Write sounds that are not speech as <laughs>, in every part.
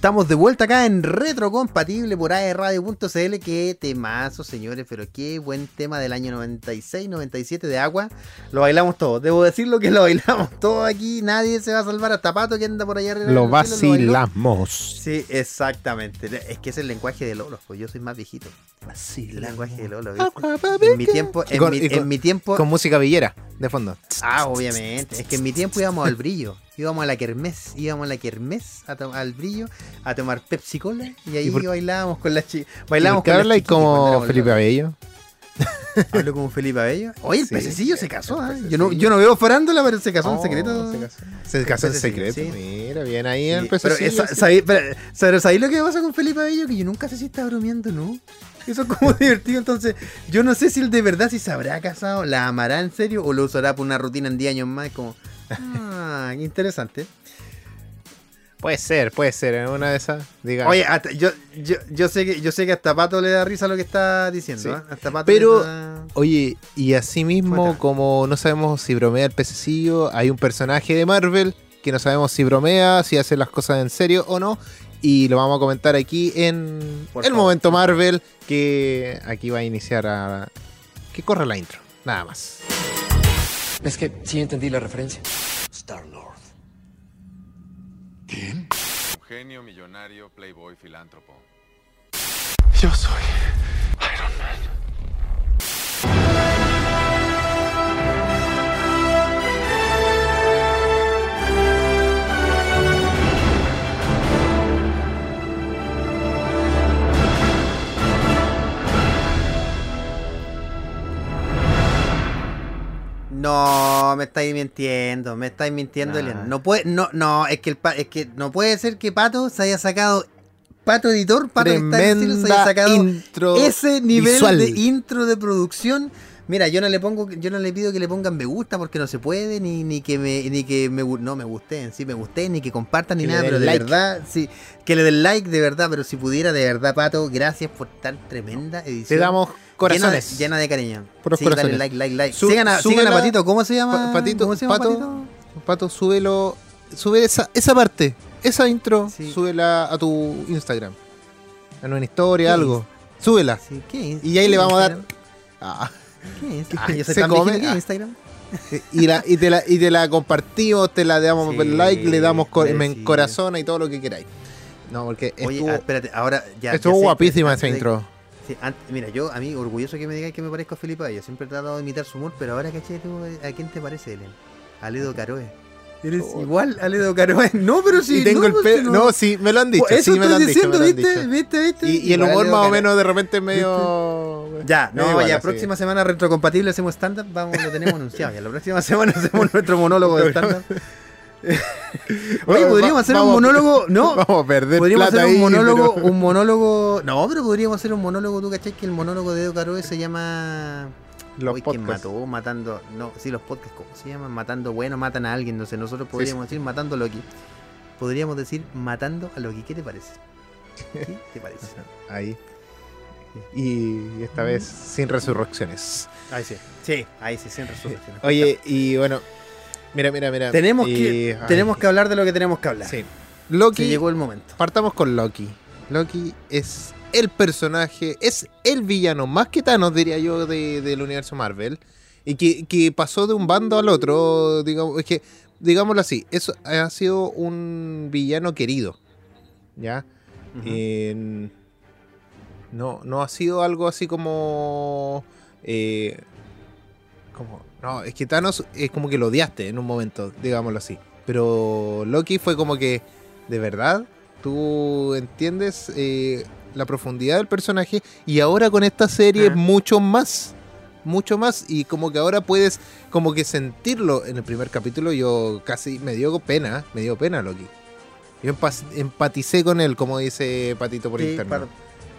Estamos de vuelta acá en Retrocompatible por aerradio.cl. Qué temazo, señores, pero qué buen tema del año 96, 97 de agua. Lo bailamos todos. Debo decirlo que lo bailamos todos aquí. Nadie se va a salvar hasta Pato que anda por allá arriba. Lo vacilamos. Sí, exactamente. Es que es el lenguaje de Lolo, pues yo soy más viejito. El lenguaje de Lolo. En mi tiempo, en, con, mi, con, en mi tiempo. Con música villera, de fondo. Ah, obviamente. Es que en mi tiempo íbamos al brillo. Íbamos a la kermés. Íbamos a la kermés a al brillo a tomar Pepsi Cola y ahí ¿Y por... bailábamos con las chicas. Bailábamos con las como Felipe Abello? <laughs> Hablo como Felipe Abello. Oye, el sí, pececillo se casó, ¿eh? Yo no, yo no veo farándula, pero se casó oh, en secreto. Se casó, se casó en secreto. Sí. Mira, bien ahí sí, el pececillo. Pero, ¿sabéis, pero, pero ¿sabéis lo que pasa con Felipe Abello? Que yo nunca sé si está bromeando, ¿no? Eso es como <laughs> divertido. Entonces, yo no sé si él de verdad si se habrá casado, la amará en serio o lo usará por una rutina en 10 años más. Como, ah, interesante. Puede ser, puede ser, en una de esas, diga. Oye, hasta, yo, yo, yo, sé que, yo sé que hasta Pato le da risa lo que está diciendo. Sí. ¿eh? Hasta Pato Pero, da... oye, y así mismo, como no sabemos si bromea el pececillo, hay un personaje de Marvel que no sabemos si bromea, si hace las cosas en serio o no. Y lo vamos a comentar aquí en Por el favor. momento Marvel, que aquí va a iniciar a... Que corre la intro, nada más. Es que sí entendí la referencia. Star-Lord. ¿Quién? Un genio, millonario, playboy, filántropo. Yo soy Iron Man. No, me estáis mintiendo, me estáis mintiendo, Ah. Elian. No puede, no, no, es que el es que no puede ser que Pato se haya sacado Pato editor, Pato cielo, se haya sacado intro ese nivel visual. de intro de producción. Mira, yo no le pongo, yo no le pido que le pongan me gusta porque no se puede, ni, ni que me, ni que me no me guste, sí me guste, ni que compartan ni Que nada, pero de like. verdad, sí, que le den like de verdad, pero si pudiera, de verdad, Pato, gracias por tan tremenda edición. Te damos corazones. Llena de, llena de cariño. Puros sí, dale corazones. like, like, like. Su- sigan, a, sigan a Patito, ¿cómo se llama? Pa- Patito, ¿Cómo se llama Pato, Patito? Pato, súbelo. Sube esa, esa parte, esa intro, Sí. súbela a tu Instagram. En una historia, ¿Qué algo. Súbela. Sí, ¿qué es? Y ahí le vamos a dar. Instagram? Ah, ¿Qué es? <laughs> Ah, yo soy Se tan come- ah. Instagram. <laughs> y, la, y, te la, y te la compartimos, te la damos Sí, like, le damos co- sí. corazón y todo lo que queráis. No, porque Oye, estuvo, ah, espérate, ahora ya. estuvo ya guapísima esa intro. Sí, mira, yo, a mí, orgulloso que me digáis que me parezco a Felipe Yo siempre he tratado de imitar su humor, pero ahora caché tú, ¿a quién te parece, Elen? A Ledo Caroe. Eres Oh. igual a Ledo Caroe. <laughs> No, pero sí. y tengo no, el pues, No, sí, me lo han dicho. Pues eso sí, me lo han dicho. diciendo, me lo han ¿viste? dicho. ¿Viste? ¿Viste? Y, y el humor más o menos de repente medio. Ya, no, igual, ya, próxima semana retrocompatible hacemos stand-up, vamos, lo tenemos anunciado. Ya, la próxima <laughs> semana hacemos nuestro monólogo de <laughs> stand-up. Oye, podríamos hacer un monólogo, <laughs> no, Vamos a perder podríamos plata hacer un ahí, monólogo, pero- un monólogo, no, pero podríamos hacer un monólogo, tú cachai que el monólogo de Edo Caroe se llama Los Uy, ¿quién podcasts. mató? Matando, no, sí, los podcasts, ¿cómo se llaman? Matando, bueno, matan a alguien, no sé, nosotros podríamos decir matando a Loki. Podríamos decir matando a Loki, ¿qué te parece? ¿Qué te parece? <laughs> Ahí. Y esta vez sin resurrecciones. Ahí sí. Sí, ahí sí, sin resolución. Oye, y bueno. Mira, mira, mira. Tenemos, y- que, ay, tenemos que hablar de lo que tenemos que hablar. Sí. Loki. llegó el momento. Partamos con Loki. Loki es el personaje, es el villano más que Thanos, diría yo, de- del universo Marvel. Y que, que pasó de un bando al otro, digamos, es que, digámoslo así, eso ha sido un villano querido. ¿Ya? No, no ha sido algo así como. eh, como. No, es que Thanos es como que lo odiaste en un momento, digámoslo así. Pero Loki fue como que. De verdad, tú entiendes eh, la profundidad del personaje. Y ahora con esta serie, mucho más. Mucho más. Y como que ahora puedes como que sentirlo. En el primer capítulo yo casi me dio pena. Me dio pena Loki. Yo empa- empaticé con él, como dice Patito por Sí, internet.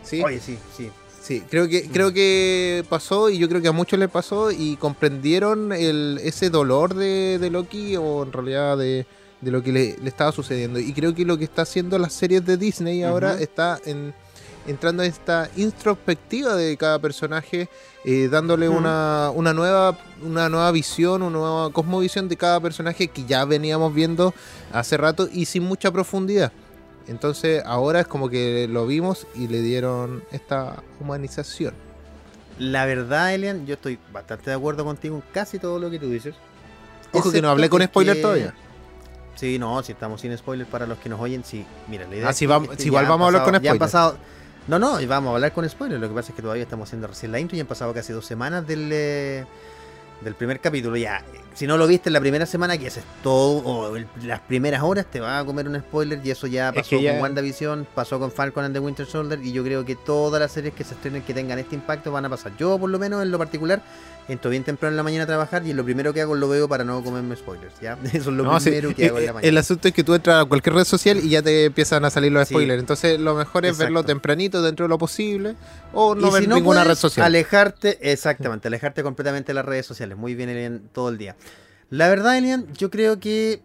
¿Sí? Oye, sí, sí. Sí, creo que, creo que pasó y yo creo que a muchos les pasó y comprendieron el, ese dolor de, de Loki o en realidad de, de lo que le, le estaba sucediendo. Y creo que lo que está haciendo las series de Disney ahora está en, entrando en esta introspectiva de cada personaje, eh, dándole Ujú. una, una, nueva, una nueva visión, una nueva cosmovisión de cada personaje que ya veníamos viendo hace rato y sin mucha profundidad. Entonces ahora es como que lo vimos y le dieron esta humanización. La verdad, Elian, yo estoy bastante de acuerdo contigo en casi todo lo que tú dices. Ojo que no hablé con spoiler que- todavía. Sí, no, si estamos sin spoiler para los que nos oyen, sí. Mira, la idea Ah, que- vamos- es que sí, igual ya vamos a hablar con pasado- ya han spoiler. pasado- No, no, vamos a hablar con spoiler. Lo que pasa es que todavía estamos haciendo recién la intro y han pasado casi dos semanas del, eh, del primer capítulo. Ya, si no lo viste en la primera semana, que haces todo, o el- las primeras horas, te va a comer un spoiler. Y eso ya Es pasó que ya- con WandaVision, pasó con Falcon and the Winter Soldier. Y yo creo que todas las series que se estrenen que tengan este impacto van a pasar. Yo, por lo menos, en lo particular, entro bien temprano en la mañana a trabajar y lo primero que hago lo veo para no comerme spoilers. ¿ya? <laughs> Eso es lo No, sí, primero que hago en la eh, mañana. el asunto es que tú entras a cualquier red social y ya te empiezan a salir los Sí. spoilers. Entonces lo mejor es verlo tempranito dentro de lo posible o no Y ver si no ninguna puedes, red social. Alejarte, exactamente, alejarte completamente de las redes sociales. Muy bien, todo el día. La verdad, Elian, yo creo que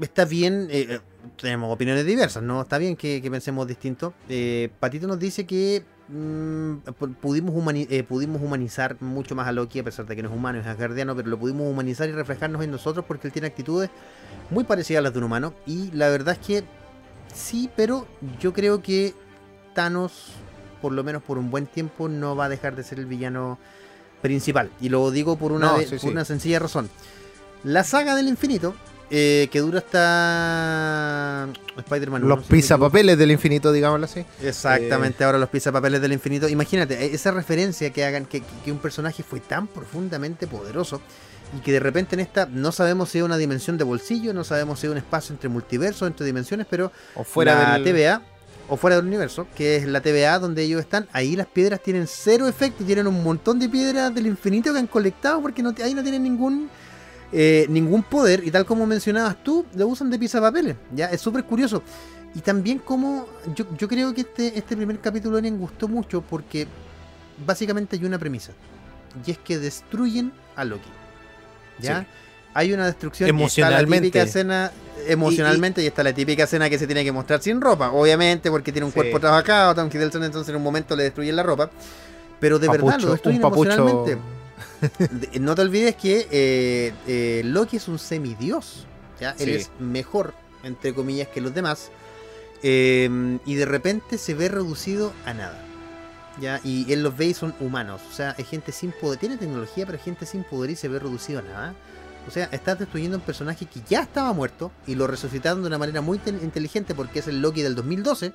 está bien. eh, eh, tenemos opiniones diversas, ¿no? Está bien que, que pensemos distinto. Eh, Patito nos dice que mm, pu- pudimos, humani- eh, pudimos humanizar mucho más a Loki, a pesar de que no es humano, es asgardiano, pero lo pudimos humanizar y reflejarnos en nosotros porque él tiene actitudes muy parecidas a las de un humano. Y la verdad es que sí, pero yo creo que Thanos, por lo menos por un buen tiempo, no va a dejar de ser el villano principal. Y lo digo por una, No, vez- sí, por sí. una sencilla razón. La saga del infinito, eh, que dura hasta Spider-Man 1, Los no del infinito, digámoslo así. Exactamente, ahora los pisapapeles del infinito. Imagínate, e- esa referencia que hagan que, que un personaje fue tan profundamente poderoso y que de repente en esta no sabemos si es una dimensión de bolsillo, no sabemos si es un espacio entre multiversos, entre dimensiones, pero O fuera la del... TVA o fuera del universo, que es la TVA donde ellos están, ahí las piedras tienen cero efecto, tienen un montón de piedras del infinito que han colectado porque no, ahí no tienen ningún eh, ningún poder y tal como mencionabas tú, lo usan de pisapapeles, ya es súper curioso. Y también como yo, yo creo que este, este primer capítulo me gustó mucho porque básicamente hay una premisa y es que destruyen a Loki. ¿Ya? Sí. Hay una destrucción Está Emocionalmente. la típica escena emocionalmente y, está la típica escena que se tiene que mostrar sin ropa, obviamente, porque tiene un Sí. cuerpo trabajado, Tom Hiddleston, entonces en un momento le destruyen la ropa. Pero de verdad lo destruyen papucho. emocionalmente. <laughs> No te olvides que eh, eh, Loki es un semidios. ¿ya? Él Sí. es mejor, entre comillas, que los demás. eh, y de repente se ve reducido a nada. ¿ya? Y él los ve y son humanos. O sea, es gente sin poder. Tiene tecnología, pero es gente sin poder y se ve reducido a nada. O sea, estás destruyendo un personaje que ya estaba muerto y lo resucitaron de una manera muy te- inteligente porque es el Loki del 2012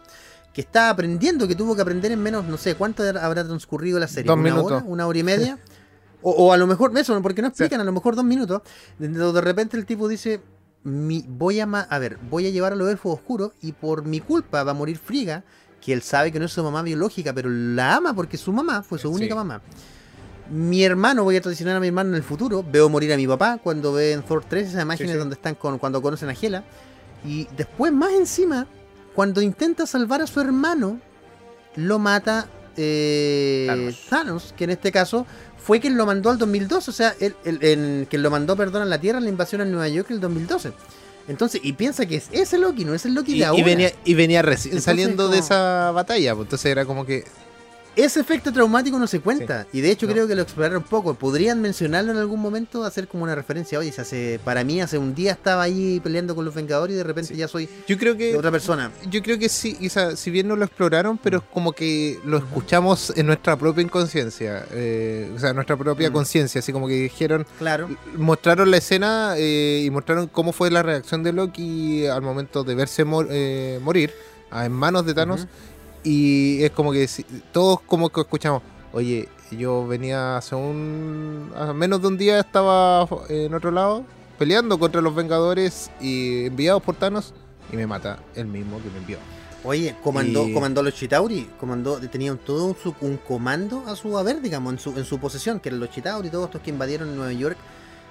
que está aprendiendo, que tuvo que aprender en menos, no sé, ¿cuánto habrá transcurrido la serie? Dos ¿Una minutos. hora? ¿Una hora y media? <laughs> O, o a lo mejor, eso, porque no explican, a lo mejor dos minutos. De, de repente el tipo dice, mi, voy a, a ver, voy a llevar a los elfos oscuros y por mi culpa va a morir Friga, que él sabe que no es su mamá biológica, pero la ama porque su mamá fue su Sí. única mamá. Mi hermano, voy a traicionar a mi hermano en el futuro. Veo morir a mi papá cuando ve en Thor 3 esas imágenes sí. donde están con, cuando conocen a Hela. Y después, más encima, cuando intenta salvar a su hermano, lo mata eh, Thanos. Thanos. que en este caso fue quien lo mandó al 2012. O sea, el, el- el- quien lo mandó, perdón, a la Tierra, en la invasión en Nueva York el 2012. Entonces, y piensa que es ese Loki, no es el Loki Y, de ahora. y venía, y venía recién saliendo de esa batalla. pues, Entonces era como que Ese efecto traumático no se cuenta. Y de hecho No. creo que lo exploraron poco. Podrían mencionarlo en algún momento, hacer como una referencia. Oye, se hace, para mí hace un día estaba ahí peleando con los Vengadores y de repente Sí. ya soy Yo creo que otra persona. yo creo que sí, o sea, si bien no lo exploraron, pero es como que lo escuchamos en nuestra propia inconsciencia, eh, o sea, nuestra propia Mm. conciencia, así como que dijeron, Claro. mostraron la escena eh, y mostraron cómo fue la reacción de Loki al momento de verse mor- eh, morir en manos de Thanos. Y es como que todos como que escuchamos, oye, yo venía hace un a menos de un día estaba en otro lado peleando contra los Vengadores y enviados por Thanos y me mata el mismo que me envió. Oye, comandó, Y- comandó los Chitauri, comandó, tenían todo un, su- un comando a su haber, digamos, en su, en su posesión, que eran los Chitauri, todos estos que invadieron Nueva York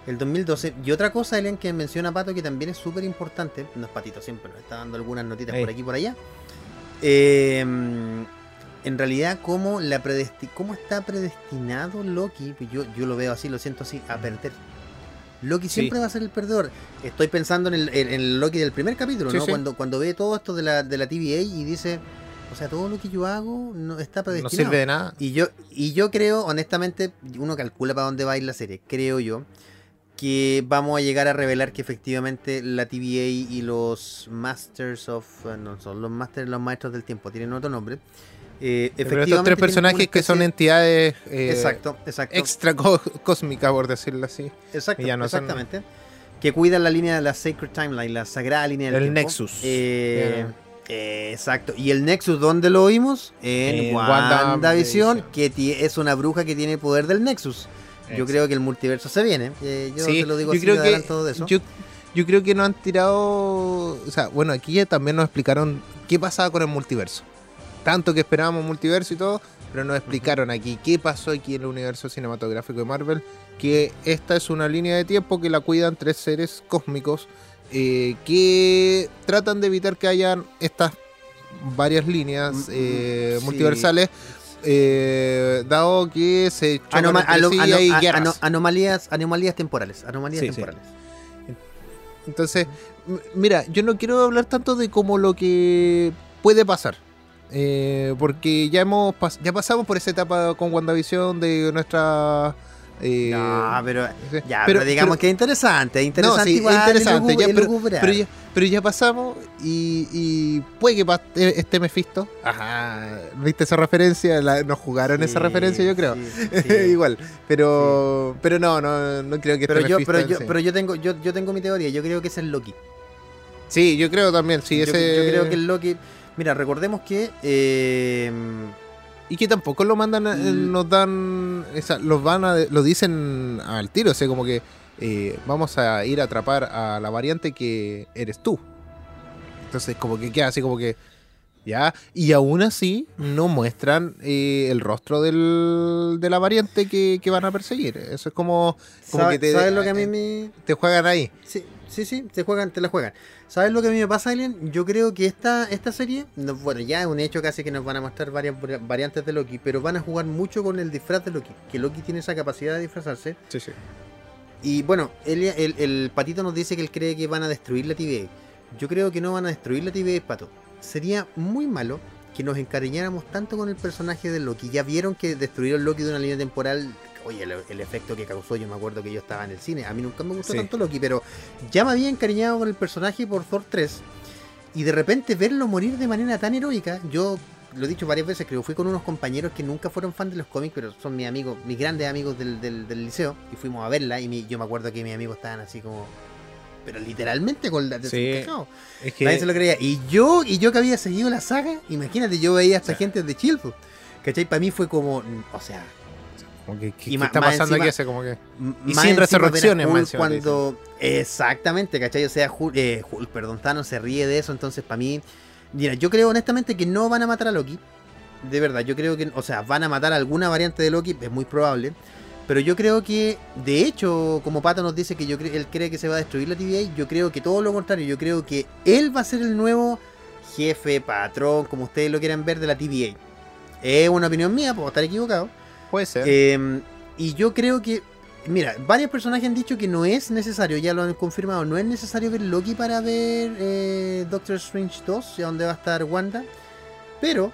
el 2012. Y otra cosa, Elian, que menciona Pato, que también es súper importante, no es Patito siempre, nos está dando algunas notitas por aquí y por allá. Eh, en realidad, ¿cómo, la predesti- ¿cómo está predestinado Loki? Pues Yo, yo lo veo así, lo siento así, a perder. Loki Sí. siempre va a ser el perdedor. Estoy pensando en el, en el Loki del primer capítulo, Sí, ¿no? sí. Cuando, cuando ve todo esto de la, de la TVA y dice, o sea, todo lo que yo hago no está No predestinado. sirve de nada. Y yo, y yo creo, honestamente, uno calcula para dónde va a ir la serie, creo yo, que vamos a llegar a revelar que efectivamente la TVA y los Masters of... No, son los Masters, los Maestros del Tiempo, tienen otro nombre. Eh, Pero estos tres personajes que son entidades eh, Exacto, exacto. extra <laughs> cósmicas, por decirlo así. Exacto, Y ya no son- exactamente. Que cuidan la línea de la Sacred Timeline, la sagrada línea del El tiempo. Nexus. Eh, eh, exacto. ¿Y el Nexus dónde lo vimos? En, En WandaVision, WandaVision. que es una bruja que tiene el poder del Nexus. Yo creo que el multiverso se viene. Eh, yo Sí, te lo digo yo así creo que de eso. Yo, yo creo que no han tirado. O sea, bueno, aquí ya también nos explicaron qué pasaba con el multiverso. Tanto que esperábamos multiverso y todo, pero nos explicaron aquí qué pasó aquí en el universo cinematográfico de Marvel. Que esta es una línea de tiempo que la cuidan tres seres cósmicos eh, que tratan de evitar que hayan estas varias líneas eh, sí. multiversales. Eh, dado que se Anoma- ano- y ano- anomalías, anomalías temporales. Anomalías Sí, sí. temporales. Entonces, mira, yo no quiero hablar tanto de como lo que puede pasar. eh, porque ya hemos pas- ya pasamos por esa etapa con WandaVision de nuestra. Eh, no, pero, ya, pero, digamos que es interesante. Es interesante no, sí, es interesante, ya, pero, pero ya, pero ya pasamos y, y puede que eh, esté Mephisto. Ajá, ¿viste esa referencia? La- nos jugaron esa referencia, yo creo. sí. <laughs> Igual, pero pero no, no, no creo que pero esté yo, Mephisto pero yo, pero yo tengo, yo, yo tengo mi teoría. Yo creo que es el Loki. Sí, yo creo también, sí, yo, ese... yo creo que el Loki. Mira, recordemos que. eh, Y que tampoco lo mandan, a- Mm. nos dan, o sea, los van a, lo dicen al tiro, o sea, como que eh, vamos a ir a atrapar a la variante que eres tú. Entonces, como que queda así como que, ya, y aún así no muestran eh, el rostro del, de la variante que, que van a perseguir. Eso es como, como ¿sabe- que te, ¿Sabes lo que a mí eh, me.? te juegan ahí. Sí, sí, sí, te juegan, te la juegan. ¿Sabes lo que a mí me pasa, Alien? Yo creo que esta, esta serie, no, bueno, ya es un hecho casi que nos van a mostrar varias vari- variantes de Loki, pero van a jugar mucho con el disfraz de Loki, que Loki tiene esa capacidad de disfrazarse. Sí, sí. Y bueno, él- el, el patito nos dice que él cree que van a destruir la TVA. Yo creo que no van a destruir la TVA, pato. Sería muy malo que nos encariñáramos tanto con el personaje de Loki. Ya vieron que destruyeron Loki de una línea temporal. Oye, el, el efecto que causó, yo me acuerdo que yo estaba en el cine. A mí nunca me gustó Sí. tanto Loki, pero ya me había encariñado con el personaje por Thor 3. Y de repente verlo morir de manera tan heroica, yo lo he dicho varias veces, creo, fui con unos compañeros que nunca fueron fan de los cómics, pero son mis amigos, mis grandes amigos del, del- del liceo, y fuimos a verla, y mi- yo me acuerdo que mis amigos estaban así como, pero literalmente con la Sí. Es que, Nadie se lo creía. Y yo, y yo que había seguido la saga, imagínate, yo veía a esta Sí. gente de Chillfoot. ¿Cachai? Para mí fue como, o sea, como que, ¿qué- y qué está pasando encima- aquí? Como que... Y sin resurrecciones, Hulk encima cuando exactamente ¿cachai? o sea Hulk, eh, Hulk, perdón Thanos se ríe de eso entonces para mí mira yo creo honestamente que no van a matar a Loki de verdad yo creo que o sea van a matar a alguna variante de Loki es muy probable pero yo creo que de hecho como Pato nos dice que yo cre- él cree que se va a destruir la TVA yo creo que todo lo contrario yo creo que él va a ser el nuevo jefe patrón como ustedes lo quieran ver de la TVA es una opinión mía puedo estar equivocado Puede ser. eh, y yo creo que, mira, varios personajes han dicho que no es necesario, ya lo han confirmado, no es necesario ver Loki para ver eh, Doctor Strange 2, ya donde va a estar Wanda, pero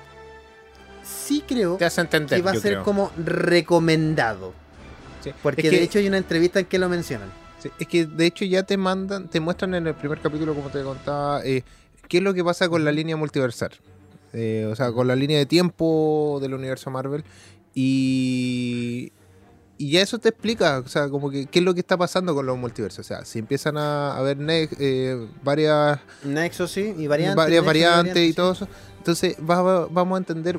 sí creo entender, que va a ser creo. como recomendado, Sí. porque Es que- de hecho hay una entrevista en que lo mencionan. Sí, es que de hecho ya te mandan, te muestran en el primer capítulo, como te contaba, eh, qué es lo que pasa con la línea multiversal. Eh, o sea, con la línea de tiempo del universo Marvel. Y, y ya eso te explica, o sea, como que qué es lo que está pasando con los multiversos. O sea, si empiezan a haber varias, Nexus sí, y variantes. varias variantes y todo eso, entonces va- va- vamos a entender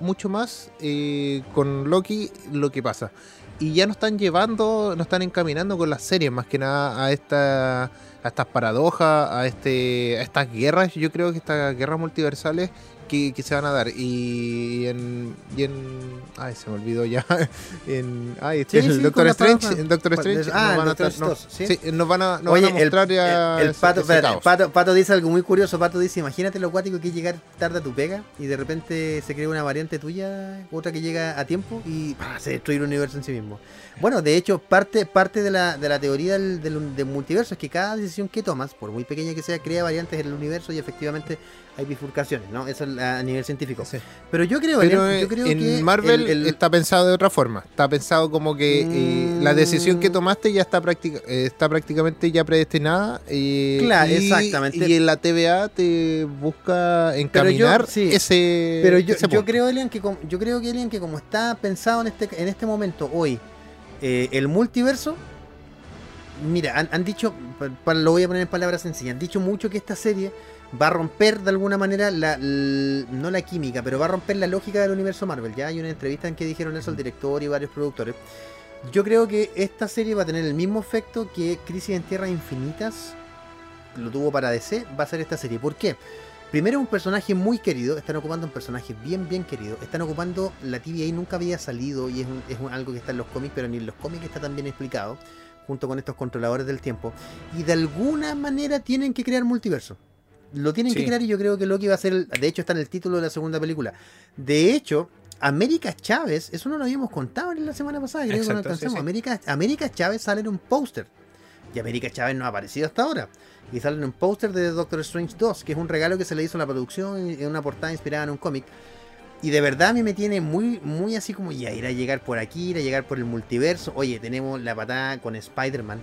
mucho más eh, con Loki lo que pasa. Y ya nos están llevando, nos están encaminando con las series, más que nada a esta a estas paradojas, a este a estas guerras, yo creo que estas guerras multiversales que, que se van a dar. Y en, y en ay se me olvidó ya. <laughs> En ay, este Sí, es el sí, Doctor Strange, en Doctor. Strange Ah, nos van a estar- no, sí. sí, nos van a nos Oye, van a mostrar el, ya el- pato, ese espérate, caos. pato, Pato dice algo muy curioso. Pato dice: Imagínate lo acuático que llegar tarde a tu pega y de repente se crea una variante tuya, otra que llega a tiempo y ¡pah! se destruye el universo en sí mismo. Bueno, de hecho, parte, parte de, la, de la teoría del, del- del multiverso es que cada decisión que tomas, por muy pequeña que sea, crea variantes en el universo y efectivamente hay bifurcaciones, ¿no? Eso a nivel científico. Sí. Pero yo creo, Pero Elian, eh, yo creo en que Marvel el- el- está pensado de otra forma. Está pensado como que eh, la decisión que Mm. tomaste ya está, práctica- eh, está prácticamente ya predestinada. eh, Claro, y, exactamente. Y en la TVA te busca Pero encaminar yo- sí. ese. Pero yo, ese yo creo, Elian, que como, yo creo que Elian, que como está pensado en este, en este momento, hoy, eh, el multiverso, mira, han, han dicho, pa- pa- lo voy a poner en palabras sencillas, han dicho mucho que esta serie va a romper de alguna manera la, l- no la química, pero va a romper la lógica del universo Marvel. Ya hay una entrevista en que dijeron eso el director y varios productores. Yo creo que esta serie va a tener el mismo efecto que Crisis en Tierras Infinitas lo tuvo para DC, va a ser esta serie. ¿Por qué? Primero un personaje muy querido, están ocupando un personaje bien, bien querido. Están ocupando, la TVA nunca había salido y es, un- es un- algo que está en los cómics, pero ni en los cómics está tan bien explicado, junto con estos controladores del tiempo. Y de alguna manera tienen que crear multiverso. Lo tienen que crear y yo creo que Loki va a ser, el- de hecho está en el título de la segunda película. De hecho, América Chávez, eso no lo habíamos contado en la semana pasada, creo que no Exacto, sí, alcanzamos. sí. América, América Chávez sale en un póster. Y América Chávez no ha aparecido hasta ahora. Y sale en un póster de Doctor Strange 2, que es un regalo que se le hizo a la producción en una portada inspirada en un cómic. Y de verdad a mí me tiene muy, muy así como ya ir a llegar por aquí, ir a llegar por el multiverso. Oye, tenemos la patada con Spider-Man.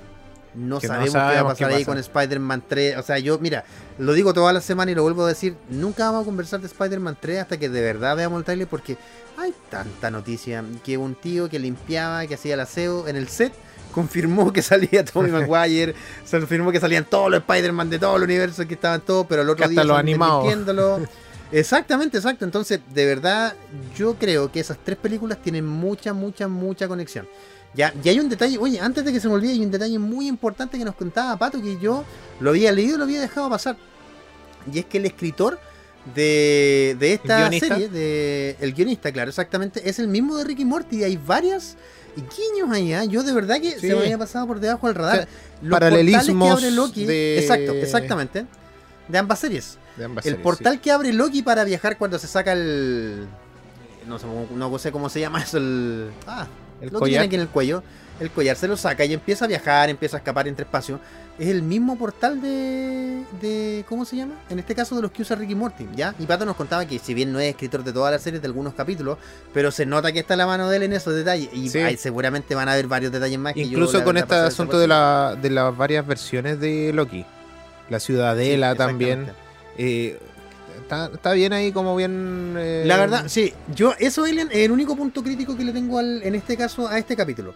No Que no sabemos qué va a pasar ahí pasa. con Spider-Man 3. O sea, yo, mira, lo digo toda la semana y lo vuelvo a decir. Nunca vamos a conversar de Spider-Man 3 hasta que de verdad veamos el trailer porque hay tanta noticia. Que un tío que limpiaba, que hacía el aseo en el set, confirmó que salía Tobey <laughs> Maguire. se confirmó que salían todos los Spider-Man de todo el universo, que estaban todos, pero el otro Que día desmintiéndolo. <laughs> Exactamente, exacto. Entonces, de verdad, yo creo que esas tres películas tienen mucha, mucha, mucha conexión. Ya, y hay un detalle, oye, antes de que se me olvide, hay un detalle muy importante que nos contaba Pato, que yo lo había leído y lo había dejado pasar. Y es que el escritor de, de esta serie, de, el guionista, claro, exactamente, es el mismo de Ricky Morty. Y hay varias guiños ahí, ¿ah? Yo de verdad que Sí. se me había pasado por debajo del radar. O sea, Los paralelismos que abre Loki, de- exacto, exactamente, de ambas series. De ambas El series, portal que abre Loki para viajar cuando se saca el. No sé, no sé cómo se llama eso. El. Ah, El lo collar. tiene aquí en el cuello. El collar se lo saca y empieza a viajar, empieza a escapar entre espacios. Es el mismo portal de, de. ¿Cómo se llama? En este caso de los que usa Ricky Morty, ¿ya? Y Pato nos contaba que, si bien no es escritor de todas las series, de algunos capítulos, pero se nota que está la mano de él en esos detalles. Y Sí. hay- seguramente van a haber varios detalles más que yo, Incluso con este asunto de, la, de las varias versiones de Loki. La ciudadela Sí, también. eh, está, está bien ahí como bien... eh, La verdad, sí, yo, eso, Elian, es el único punto crítico que le tengo al, en este caso a este capítulo.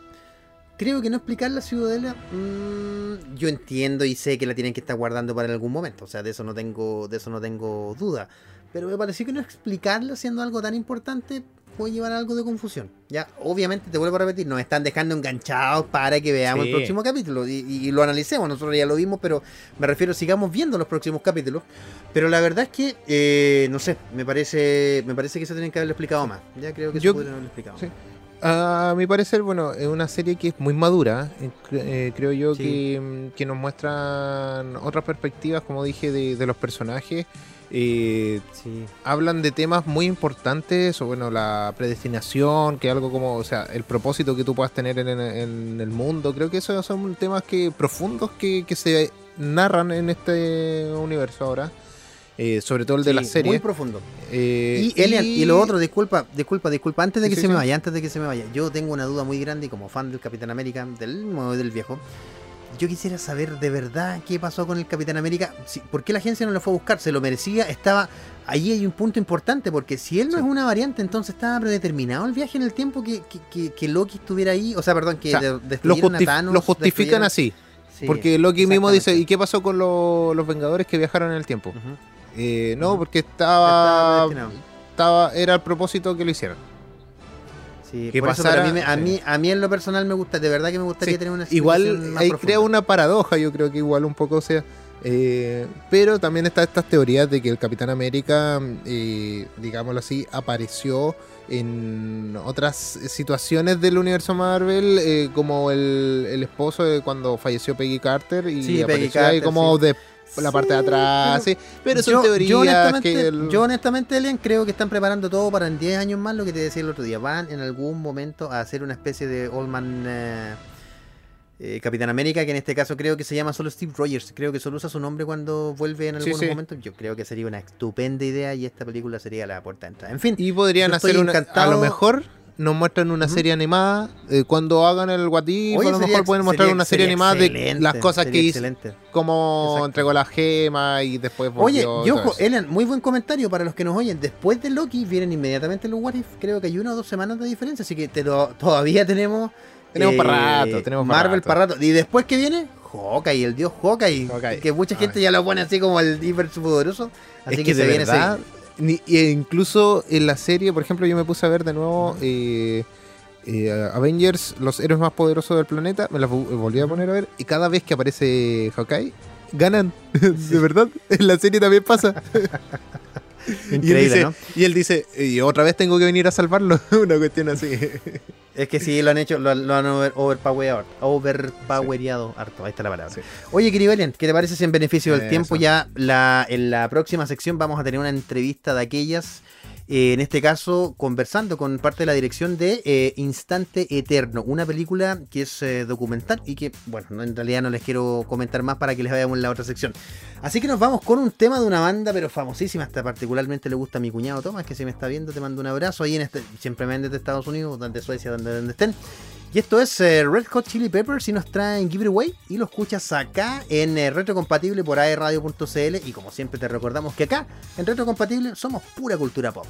Creo que no explicar la ciudadela, mm, yo entiendo y sé que la tienen que estar guardando para algún momento, o sea, de eso no tengo, de eso no tengo duda. Pero me pareció que no explicarla siendo algo tan importante puede llevar a algo de confusión. Ya, obviamente te vuelvo a repetir, nos están dejando enganchados para que veamos Sí. el próximo capítulo y, lo analicemos. Nosotros ya lo vimos, pero me refiero, sigamos viendo los próximos capítulos. Pero la verdad es que, eh, no sé, me parece, me parece que se tienen que haberlo explicado más. Ya creo que Yo- se podrían haberlo explicado. sí. A mi parecer, bueno, es una serie que es muy madura. eh, eh, creo yo Sí. que, mm, que nos muestran otras perspectivas, como dije, de, de los personajes. Eh, Sí. hablan de temas muy importantes, o bueno, la predestinación, que algo como, o sea, el propósito que tú puedas tener en, en- en el mundo. Creo que esos son temas que profundos que, que se narran en este universo ahora. Eh, sobre todo el de Sí, la serie. Muy profundo. Eh, Y Elian, y lo otro, disculpa, disculpa, disculpa, antes de que sí, se me vaya, antes de que se me vaya, yo tengo una duda muy grande y como fan del Capitán América, del del viejo. Yo quisiera saber de verdad qué pasó con el Capitán América. Si- ¿Por qué la agencia no lo fue a buscar? Se lo merecía. Estaba. Ahí hay un punto importante, porque si él no es una variante, entonces estaba predeterminado el viaje en el tiempo que, que, que- que Loki estuviera ahí. O sea, perdón, que O sea, de- lo, destruyeron a Thanos, lo justifican así. Sí, porque Loki mismo dice. ¿y qué pasó con lo- los Vengadores que viajaron en el tiempo? Ujú. Eh, no, porque Estaba estaba. Era el propósito que lo hicieran. Sí, que por eso, pero a, mí, a, pasara- mí, a mí en lo personal me gusta, de verdad que me gustaría Sí, tener una Igual ahí crea una paradoja, yo creo que igual un poco, o sea, eh, pero también está estas teorías de que el Capitán América, eh, digámoslo así, apareció en otras situaciones del universo Marvel, eh, como el, el esposo de cuando falleció Peggy Carter y Sí, Peggy apareció ahí como sí. de la parte de atrás, pero- sí, pero son yo, teorías yo honestamente, que el- yo honestamente, Elian, creo que están preparando todo para en 10 años más lo que te decía el otro día. Van en algún momento a hacer una especie de Old Man... eh, eh, Capitán América, que en este caso creo que se llama solo Steve Rogers. Creo que solo usa su nombre cuando vuelve en Sí, algunos sí. momentos. Yo creo que sería una estupenda idea y esta película sería la puerta de entrada. En fin, Y podrían hacer una. A encantado. lo mejor nos muestran una serie animada. eh, cuando hagan el Oye, a lo mejor pueden mostrar una serie animada de las cosas que hizo. excelente. Como entregó la gema y después Oye, volvió. y todo ojo, eso. Elian, muy buen comentario para los que nos oyen. Después de Loki vienen inmediatamente los What If. Creo que hay una o dos semanas de diferencia, así que te lo- todavía tenemos. eh, Tenemos para rato, tenemos Marvel para rato. Y después que viene, Hawkeye, el dios Hawkeye. Hawkeye. Que mucha gente Ay. ya lo pone así como el hiper poderoso. Así es que, que, se de viene ese- ni- e incluso en la serie, por ejemplo, yo me puse a ver de nuevo eh, eh, Avengers, los héroes más poderosos del planeta, me las vo- volví a poner a ver, y cada vez que aparece Hawkeye, ganan. <laughs> de verdad, en la serie también pasa. <laughs> <laughs> y, él Increíble, dice, ¿no? y él dice, y otra vez tengo que venir a salvarlo, <laughs> una cuestión así. Es que sí, lo han hecho, lo, lo han over, overpowered, overpowereado harto. Ahí está la palabra. Sí. Oye, querido Elian, ¿qué te parece si en beneficio del Eso. tiempo ya la, en la próxima sección vamos a tener una entrevista de aquellas, eh, en este caso conversando con parte de la dirección de eh, Instante Eterno, una película que es eh, documental y que, bueno, no, en realidad no les quiero comentar más para que les vayamos en la otra sección. Así que nos vamos con un tema de una banda, pero famosísima, hasta particularmente le gusta a mi cuñado Tomás, que si me está viendo te mando un abrazo ahí en este, siempre me desde Estados Unidos, desde Suecia, donde, donde estén. Y esto es eh, Red Hot Chili Peppers y nos traen Give It y lo escuchas acá en eh, Retrocompatible por aerradio.cl y como siempre te recordamos que acá en Retrocompatible somos pura cultura pop.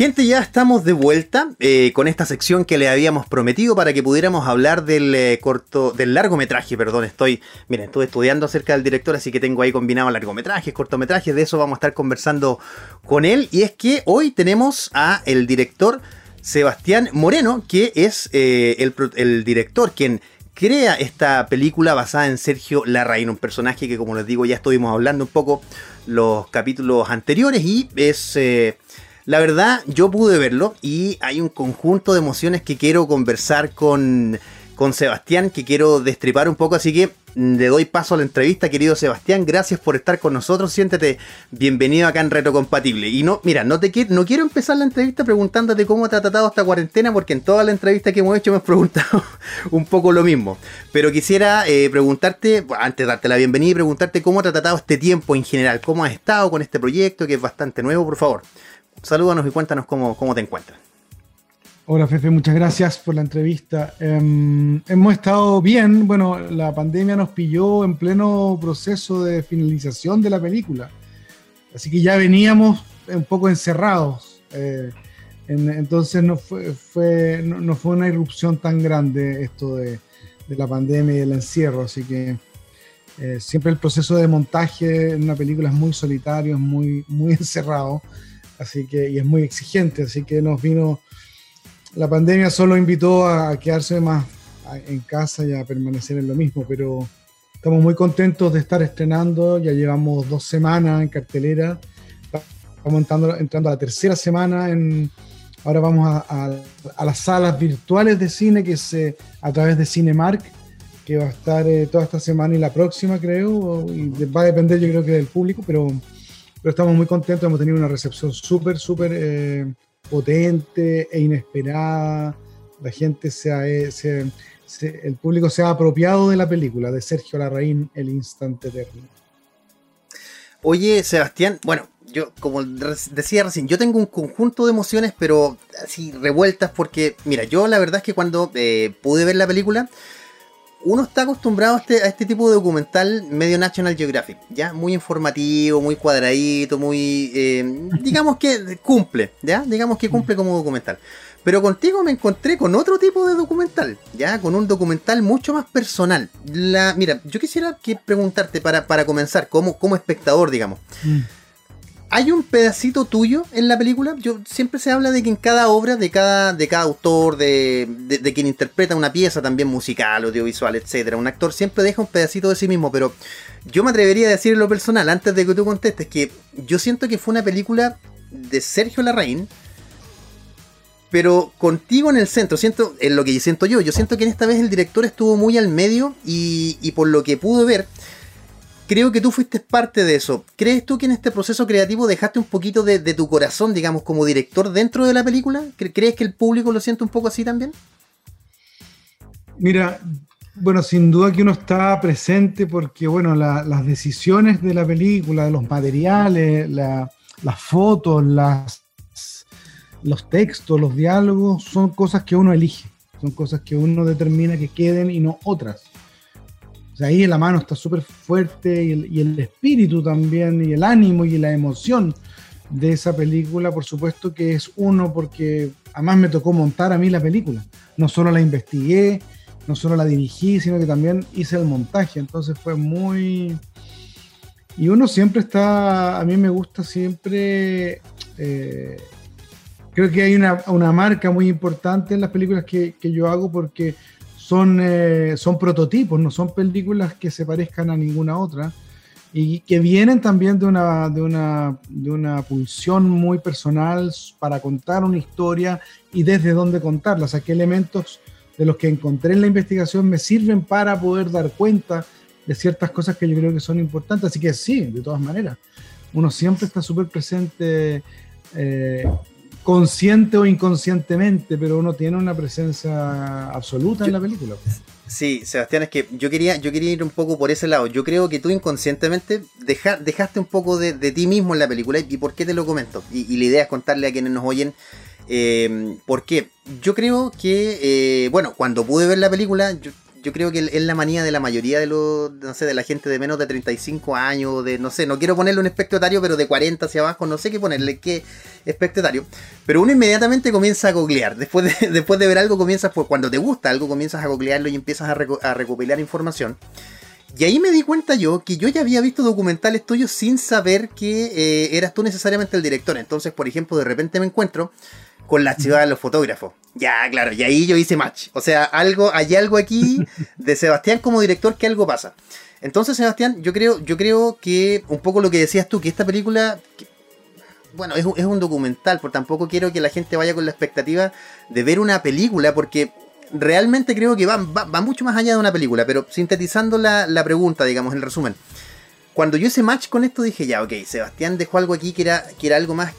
Gente, ya estamos de vuelta eh, con esta sección que le habíamos prometido para que pudiéramos hablar del eh, corto, del largometraje, perdón, estoy, miren, estuve estudiando acerca del director, así que tengo ahí combinado largometrajes, cortometrajes, de eso vamos a estar conversando con él, y es que hoy tenemos a el director Sebastián Moreno, que es eh, el, director quien crea esta película basada en Sergio Larraín, un personaje que como les digo ya estuvimos hablando un poco los capítulos anteriores y es... la verdad, yo pude verlo y hay un conjunto de emociones que quiero conversar con, con Sebastián, que quiero destripar un poco, así que mm, le doy paso a la entrevista, querido Sebastián, gracias por estar con nosotros, siéntete bienvenido acá en Reto Compatible. Y no, mira, no, te, qui- no quiero empezar la entrevista preguntándote cómo te ha tratado esta cuarentena, porque en toda la entrevista que hemos hecho me has preguntado <laughs> un poco lo mismo. Pero quisiera eh, preguntarte, antes de darte la bienvenida y preguntarte cómo te ha tratado este tiempo en general, cómo has estado con este proyecto que es bastante nuevo, por favor. Salúdanos y cuéntanos cómo, cómo te encuentras. Hola Fefe, muchas gracias por la entrevista. Em, hemos estado bien, bueno, la pandemia nos pilló en pleno proceso de finalización de la película, así que ya veníamos un poco encerrados, eh, en- entonces no fue, fue- no, no fue una irrupción tan grande esto de, de la pandemia y del encierro, así que eh, siempre el proceso de montaje en una película es muy solitario, es muy, muy <laughs> encerrado, así que, y es muy exigente, así que nos vino la pandemia solo invitó a quedarse más en casa y a permanecer en lo mismo, pero estamos muy contentos de estar estrenando, ya llevamos dos semanas en cartelera, estamos entrando, entrando a la tercera semana, en, ahora vamos a, a- las salas virtuales de cine, que es eh, a través de Cinemark, que va a estar eh, toda esta semana y la próxima creo, y va a depender yo creo que del público, pero, pero estamos muy contentos, hemos tenido una recepción súper, súper... eh, potente e inesperada. La gente se ha, eh, se- se- el público se ha apropiado de la película de Sergio Larraín, El Instante Eterno. Oye, Sebastián, bueno, yo como decía recién, yo tengo un conjunto de emociones, pero así revueltas, porque, mira, yo la verdad es que cuando eh, pude ver la película, uno está acostumbrado a este, a este tipo de documental medio National Geographic, ¿ya? Muy informativo, muy cuadradito, muy... eh, <laughs> digamos que cumple, ¿ya? Digamos que cumple como documental. Pero contigo me encontré con otro tipo de documental, ¿ya? Con un documental mucho más personal. La, mira, yo quisiera que preguntarte para, para comenzar, como, como espectador, digamos. ¿Hay un pedacito tuyo en la película? Yo siempre se habla de que en cada obra, de cada, de cada autor, de, de- quien interpreta una pieza también musical, audiovisual, etcétera, un actor siempre deja un pedacito de sí mismo, pero yo me atrevería a decir en lo personal, antes de que tú contestes, que yo siento que fue una película de Sergio Larraín, pero contigo en el centro, siento, en lo que siento yo, yo siento que en esta vez el director estuvo muy al medio y, y por lo que pude ver, creo que tú fuiste parte de eso. ¿Crees tú que en este proceso creativo dejaste un poquito de, tu corazón, digamos, como director dentro de la película? ¿Cre- ¿Crees que el público lo siente un poco así también? Mira, bueno, sin duda que uno está presente porque, bueno, la- las decisiones de la película, los materiales, la- las fotos, los textos, los diálogos, son cosas que uno elige, son cosas que uno determina que queden y no otras. Ahí la mano está súper fuerte y el, espíritu también, y el ánimo y la emoción de esa película, por supuesto que es uno, porque además me tocó montar a mí la película. No solo la investigué, no solo la dirigí, sino que también hice el montaje. Entonces fue muy... Y uno siempre está, a mí me gusta siempre, eh, creo que hay una, una marca muy importante en las películas que yo hago porque son, eh, son prototipos, no son películas que se parezcan a ninguna otra y que vienen también de una, de una, de una pulsión muy personal para contar una historia y desde dónde contarla, o sea, qué elementos de los que encontré en la investigación me sirven para poder dar cuenta de ciertas cosas que yo creo que son importantes. Así que sí, de todas maneras, uno siempre está súper presente, eh, consciente o inconscientemente, pero uno tiene una presencia absoluta en la película. Sí, Sebastián, es que yo quería, yo quería ir un poco por ese lado. Yo creo que tú inconscientemente deja- dejaste un poco de, ti mismo en la película. ¿Y por qué te lo comento? Y, y la idea es contarle a quienes nos oyen eh, por qué. Yo creo que, eh, bueno, cuando pude ver la película, yo, yo creo que es la manía de la mayoría de los, no sé, de la gente de menos de 35 años, de, no sé, no quiero ponerle un espectro etario, pero de 40 hacia abajo, no sé qué ponerle, qué espectro etario. Pero uno inmediatamente comienza a googlear. Después de, <laughs> después de ver algo, comienzas, pues, cuando te gusta algo, comienzas a googlearlo y empiezas a, reco- a recopilar información. Y ahí me di cuenta yo que yo ya había visto documentales tuyos sin saber que eh, eras tú necesariamente el director. Entonces, por ejemplo, de repente me encuentro con la archivada de los fotógrafos. Ya, claro, y ahí yo hice match. O sea, algo, hay algo aquí de Sebastián como director que algo pasa. Entonces, Sebastián, yo creo, yo creo que un poco lo que decías tú, que esta película, bueno, es, un- es un documental, por tampoco quiero que la gente vaya con la expectativa de ver una película, porque realmente creo que va, va- va mucho más allá de una película, pero sintetizando la, la pregunta, digamos, el resumen. Cuando yo hice match con esto dije, ya, ok, Sebastián dejó algo aquí que era, que era algo más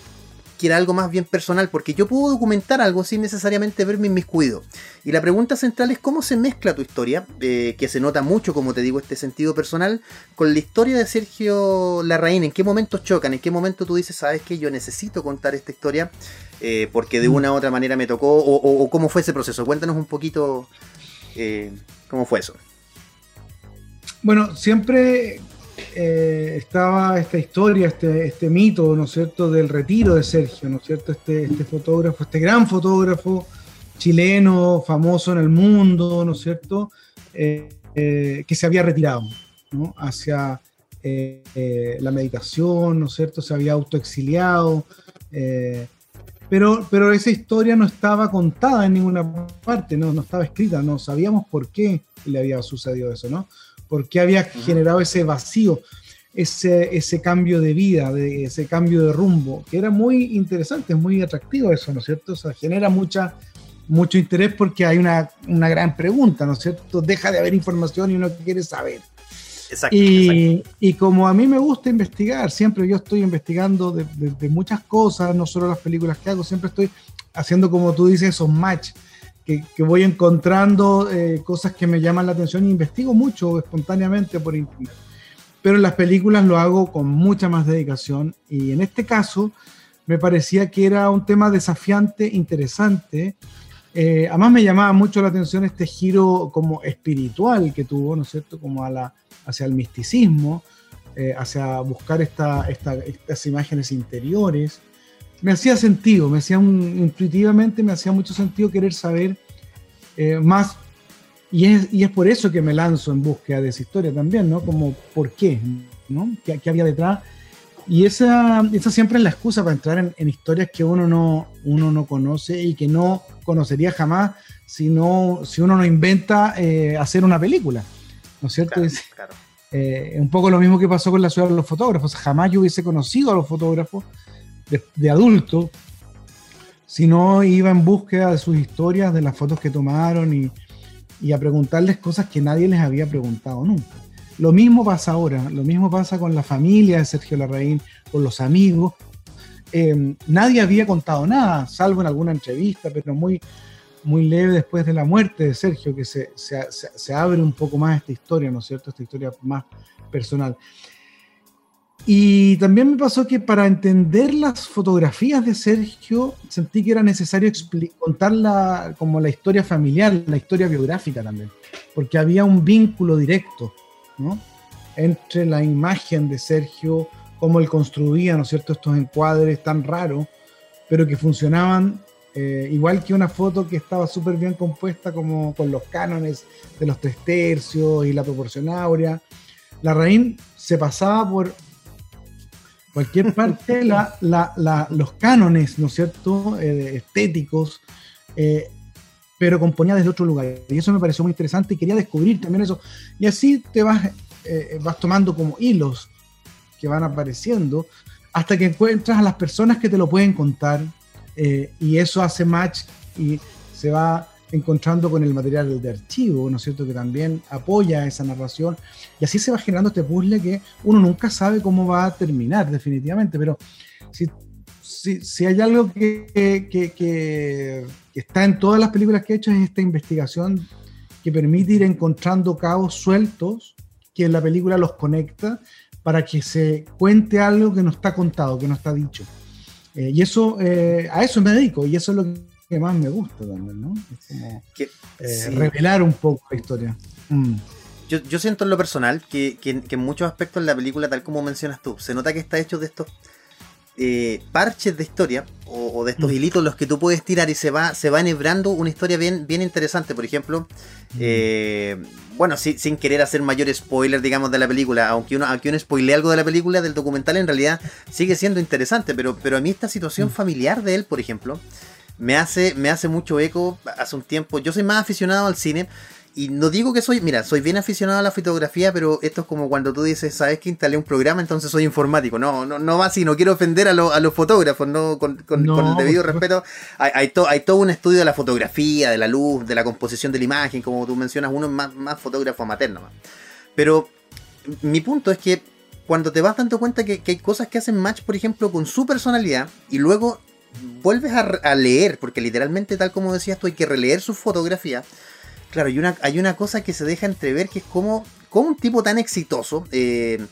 que era algo más bien personal, porque yo puedo documentar algo sin necesariamente verme inmiscuido. Y la pregunta central es cómo se mezcla tu historia, eh, que se nota mucho, como te digo, este sentido personal, con la historia de Sergio Larraín. ¿En qué momentos chocan? ¿En qué momento tú dices, sabes que yo necesito contar esta historia? eh, porque de una u otra manera me tocó, o, o- o cómo fue ese proceso. Cuéntanos un poquito eh, cómo fue eso. Bueno, siempre eh, estaba esta historia, este, este mito, ¿no es cierto?, del retiro de Sergio, ¿no es cierto?, este, este fotógrafo, este gran fotógrafo chileno, famoso en el mundo, ¿no es cierto?, Eh, eh, que se había retirado, ¿no?, hacia la meditación, ¿no es cierto?, se había autoexiliado, pero, pero esa historia no estaba contada en ninguna parte, no, no estaba escrita, no sabíamos por qué le había sucedido eso, ¿no? Por qué había generado ese vacío, ese, ese cambio de vida, de, ese cambio de rumbo, que era muy interesante, es muy atractivo eso, ¿no es cierto? O sea, genera mucha, mucho interés porque hay una, una gran pregunta, ¿no es cierto? Deja de haber información y uno quiere saber. Exacto. exacto. Y, y como a mí me gusta investigar, siempre yo estoy investigando de, de- de muchas cosas, no solo las películas que hago, siempre estoy haciendo, como tú dices, esos match, que, que voy encontrando eh, cosas que me llaman la atención e investigo mucho espontáneamente por internet. Pero en las películas lo hago con mucha más dedicación y en este caso me parecía que era un tema desafiante, interesante. Eh, además me llamaba mucho la atención este giro como espiritual que tuvo, ¿no es cierto? Como a la, hacia el misticismo, eh, hacia buscar esta, esta- estas imágenes interiores. Me hacía sentido, me hacía un- intuitivamente, me hacía mucho sentido querer saber eh, más. Y es, y es por eso que me lanzo en búsqueda de esa historia también, ¿no? Como, ¿por qué? ¿no? ¿Qué, qué había detrás? Y esa, esa siempre es la excusa para entrar en, en historias que uno no, uno no conoce y que no conocería jamás si, no, si uno no inventa eh, hacer una película. ¿No es cierto? Claro, Es- claro. eh, un poco lo mismo que pasó con la ciudad de los fotógrafos. Jamás yo hubiese conocido a los fotógrafos de, de adulto si no iba en búsqueda de sus historias, de las fotos que tomaron y, y a preguntarles cosas que nadie les había preguntado nunca. Lo mismo pasa ahora, lo mismo pasa con la familia de Sergio Larraín, con los amigos. Eh, nadie había contado nada, salvo en alguna entrevista, pero muy, muy leve después de la muerte de Sergio, que se- se- se abre un poco más esta historia, ¿no es cierto? Esta historia más personal. Y también me pasó que para entender las fotografías de Sergio, sentí que era necesario contar la, como la historia familiar, la historia biográfica también, porque había un vínculo directo, ¿no? Entre la imagen de Sergio, cómo él construía, ¿no es cierto?, estos encuadres tan raros, pero que funcionaban eh, igual que una foto que estaba súper bien compuesta, como con los cánones de los tres tercios y la proporción áurea. La Raín se pasaba por cualquier parte la- la- la- los cánones, ¿no es cierto?, eh, estéticos, eh, pero componía desde otro lugar. Y eso me pareció muy interesante y quería descubrir también eso. Y así te vas, eh, vas tomando como hilos que van apareciendo hasta que encuentras a las personas que te lo pueden contar y eso hace match y se va encontrando con el material de archivo, ¿no es cierto?, que también apoya esa narración y así se va generando este puzzle que uno nunca sabe cómo va a terminar definitivamente, pero si, si, si hay algo que, que- que- que está en todas las películas que he hecho es esta investigación que permite ir encontrando cabos sueltos que la película los conecta para que se cuente algo que no está contado, que no está dicho. Eh, y eso, eh, a eso me dedico, y eso es lo que más me gusta también, ¿no? Es como Que- eh, sí. revelar un poco la historia. Mm. Yo, yo siento en lo personal que, que- que en muchos aspectos la película, tal como mencionas tú, se nota que está hecho de estos eh, parches de historia o, o de estos Mm. hilitos los que tú puedes tirar y se va, se va enhebrando una historia bien, bien interesante. Por ejemplo, eh, bueno, si- sin querer hacer mayor spoiler, digamos, de la película, aunque uno, aunque uno spoile algo de la película, del documental, en realidad sigue siendo interesante, pero, pero a mí esta situación Mm. familiar de él, por ejemplo, me hace, me hace mucho eco hace un tiempo. Yo soy más aficionado al cine. Y no digo que soy, mira, soy bien aficionado a la fotografía, pero esto es como cuando tú dices, sabes que instalé un programa, entonces soy informático. No, no, no va así, no quiero ofender a, lo- a los fotógrafos, no, con, con- No, con el debido respeto. Hay, hay, to- hay todo un estudio de la fotografía, de la luz, de la composición de la imagen, como tú mencionas, uno es más, más fotógrafo amateur nomás. Pero mi punto es que cuando te vas dando cuenta que, que hay cosas que hacen match, por ejemplo, con su personalidad, y luego vuelves a, a leer, porque literalmente, tal como decías tú, hay que releer su fotografía. Claro, hay una, hay una cosa que se deja entrever que es como, como un tipo tan exitoso. eh,